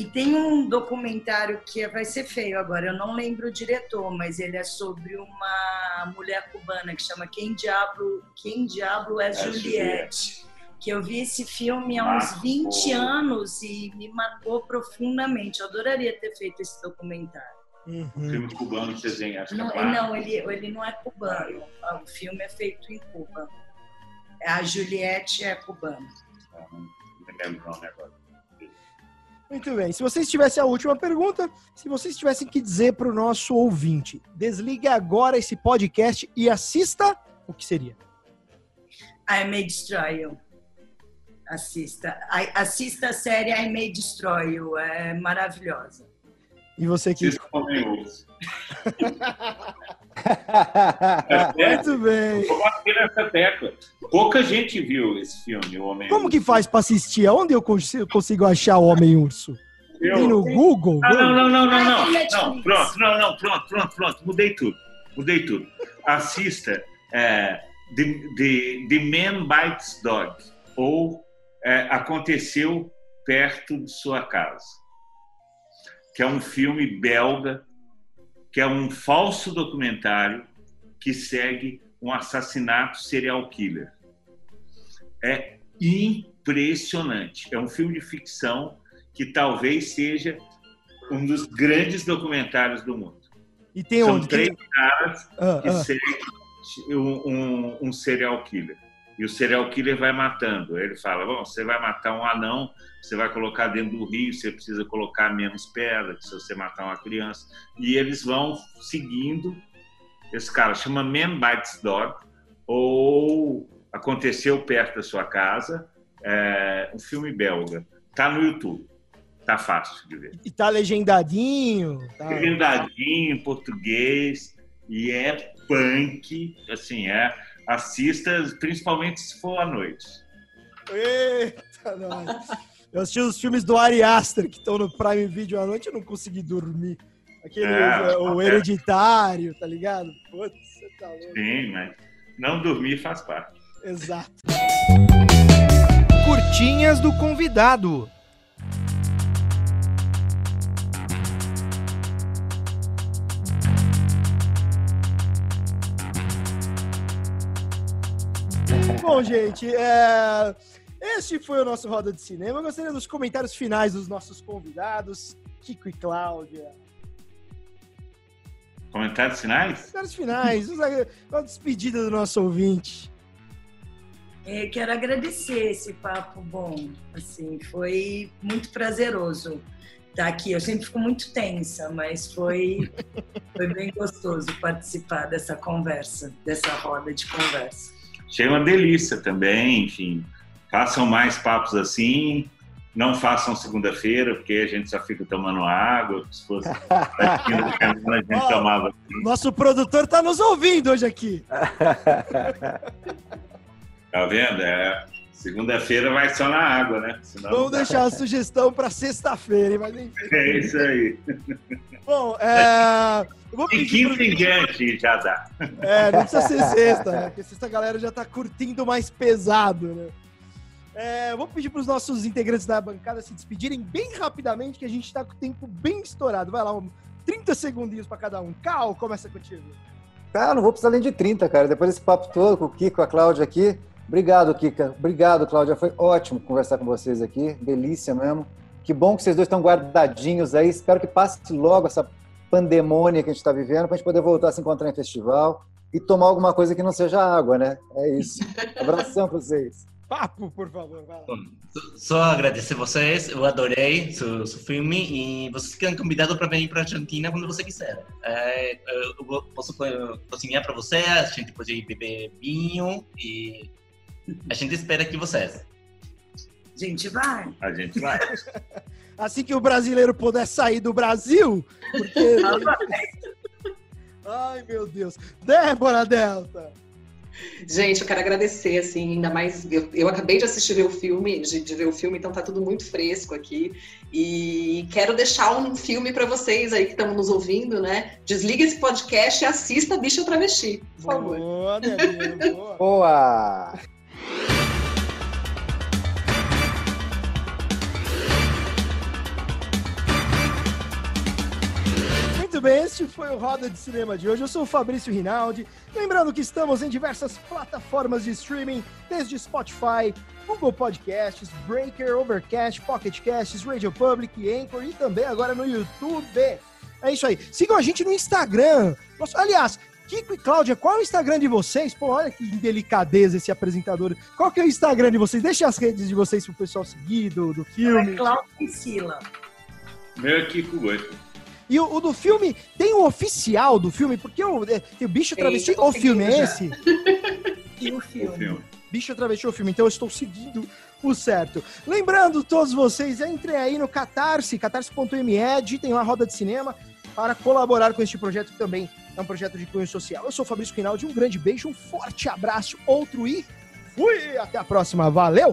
E tem um documentário que vai ser feio agora, eu não lembro o diretor, mas ele é sobre uma mulher cubana que chama Quem Diablo, Quem Diablo é, é Juliette. Juliette. Que eu vi esse filme há uns 20 anos e me marcou profundamente. Eu adoraria ter feito esse documentário. Uhum. O filme cubano que vocês acho não, é não ele, ele não é cubano. O filme é feito em Cuba. A Juliette é cubana. Ah, não lembro o nome agora. Muito bem. Se vocês tivessem a última pergunta, se vocês tivessem que dizer para o nosso ouvinte, desligue agora esse podcast e assista, o que seria? I May Destroy You. Assista. assista a série I May Destroy You. É maravilhosa. E você que. [laughs] é, Muito bem. Eu aqui nessa tecla. Pouca gente viu esse filme, O Homem Como que faz para assistir? Onde eu consigo achar o Homem Urso? Eu... Tem no Google? Ah, não, não, não, não, não, não. Pronto, não, não, pronto, pronto, pronto. Mudei tudo. Mudei tudo. Assista é, The, The, The Man Bites Dog. Ou é, Aconteceu Perto de Sua Casa. Que é um filme belga, que é um falso documentário que segue um assassinato serial killer. É impressionante. É um filme de ficção que talvez seja um dos grandes documentários do mundo. E tem São onde? três caras ah, que ah. seguem um, um, um, serial killer. E o serial killer vai matando. Ele fala: Bom, você vai matar um anão, você vai colocar dentro do rio, você precisa colocar menos pedra que se você matar uma criança. E eles vão seguindo. Esse cara chama Man Bites Dog, ou Aconteceu Perto da Sua Casa, é um filme belga. Tá no YouTube. Tá fácil de ver. E tá legendadinho. Tá... Legendadinho em português. E é punk. Assim, é. Assista, principalmente se for à noite. Eita, nós. Eu assisti os filmes do Ari Aster, que estão no Prime Video à noite, eu não consegui dormir. Aquele, é, o, hereditário, tá ligado? Putz, você tá louco. Sim, mas não dormir faz parte. Exato. Curtinhas do convidado. Bom, gente, é... este foi o nosso Roda de Cinema. Eu gostaria dos comentários finais dos nossos convidados, Kiko e Cláudia. Comentários finais? Comentários finais, uma despedida do nosso ouvinte. É, quero agradecer esse papo bom, assim, foi muito prazeroso estar aqui. Eu sempre fico muito tensa, mas foi, [laughs] foi bem gostoso participar dessa conversa, dessa roda de conversa. Achei uma delícia também, enfim. Façam mais papos assim. Não façam segunda-feira, porque a gente só fica tomando água. Se fosse a gente tomava. Assim. Nosso produtor está nos ouvindo hoje aqui. Tá vendo? É, Segunda-feira vai só na água, né? Senão Vamos deixar a sugestão para sexta-feira, mas enfim. [laughs] É isso aí. Bom, é. E quinta pro... em diante já dá. É, não precisa ser sexta, né? Porque sexta a galera já tá curtindo mais pesado, né? É, vou pedir para os nossos integrantes da bancada se despedirem bem rapidamente, que a gente está com o tempo bem estourado. Vai lá, um, 30 segundinhos para cada um. Cal, começa contigo. Cara, não vou precisar nem de 30, cara. Depois desse papo todo com o Kiko, com a Cláudia aqui. Obrigado, Kika. Obrigado, Cláudia. Foi ótimo conversar com vocês aqui. Delícia mesmo. Que bom que vocês dois estão guardadinhos aí. Espero que passe logo essa pandemônia que a gente está vivendo para a gente poder voltar a se encontrar em festival e tomar alguma coisa que não seja água, né? É isso. [laughs] Abração para vocês. Papo, por favor. Só agradecer vocês. Eu adorei seu, seu filme e vocês ficam convidados para vir para a Argentina quando você quiser. É, eu posso cozinhar para você, a gente pode beber vinho e a gente espera que vocês. A gente vai. A gente vai. [laughs] assim que o brasileiro puder sair do Brasil, porque... [laughs] Ai, meu Deus. Débora Delta. Gente, eu quero agradecer, assim, ainda mais. Eu, eu acabei de assistir ver o filme, de, de, ver o filme, então tá tudo muito fresco aqui. E quero deixar um filme para vocês aí que estão nos ouvindo, né? Desliga esse podcast e assista Bicho Travesti, por favor. Boa, Débora, boa. boa. Muito bem, este foi o Roda de Cinema de hoje. Eu sou o Fabrício Rinaldi. Lembrando que estamos em diversas plataformas de streaming, desde Spotify, Google Podcasts, Breaker, Overcast, Pocket Casts, Radio Public, Anchor e também agora no YouTube. É isso aí. Sigam a gente no Instagram. Nossa, aliás, Kiko e Cláudia, qual é o Instagram de vocês? Pô, olha que delicadeza esse apresentador. Qual que é o Instagram de vocês? Deixem as redes de vocês pro pessoal seguir do, do filme. É Cláudia e Sila. Meu é Kiko Goito. E o, o, do filme, tem o oficial do filme, porque o, é, tem o Bicho Travesti, o filme é esse? [laughs] e o filme. o filme. Bicho Travesti, o filme, então eu estou seguindo o certo. Lembrando todos vocês, entrem aí no Catarse, catarse.me, digitem lá Roda de Cinema, para colaborar com este projeto que também é um projeto de cunho social. Eu sou o Fabrício Rinaldi, um grande beijo, um forte abraço, outro e fui! Até a próxima, valeu!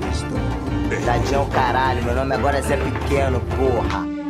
Tadinho caralho, meu nome agora é Zé Pequeno, porra.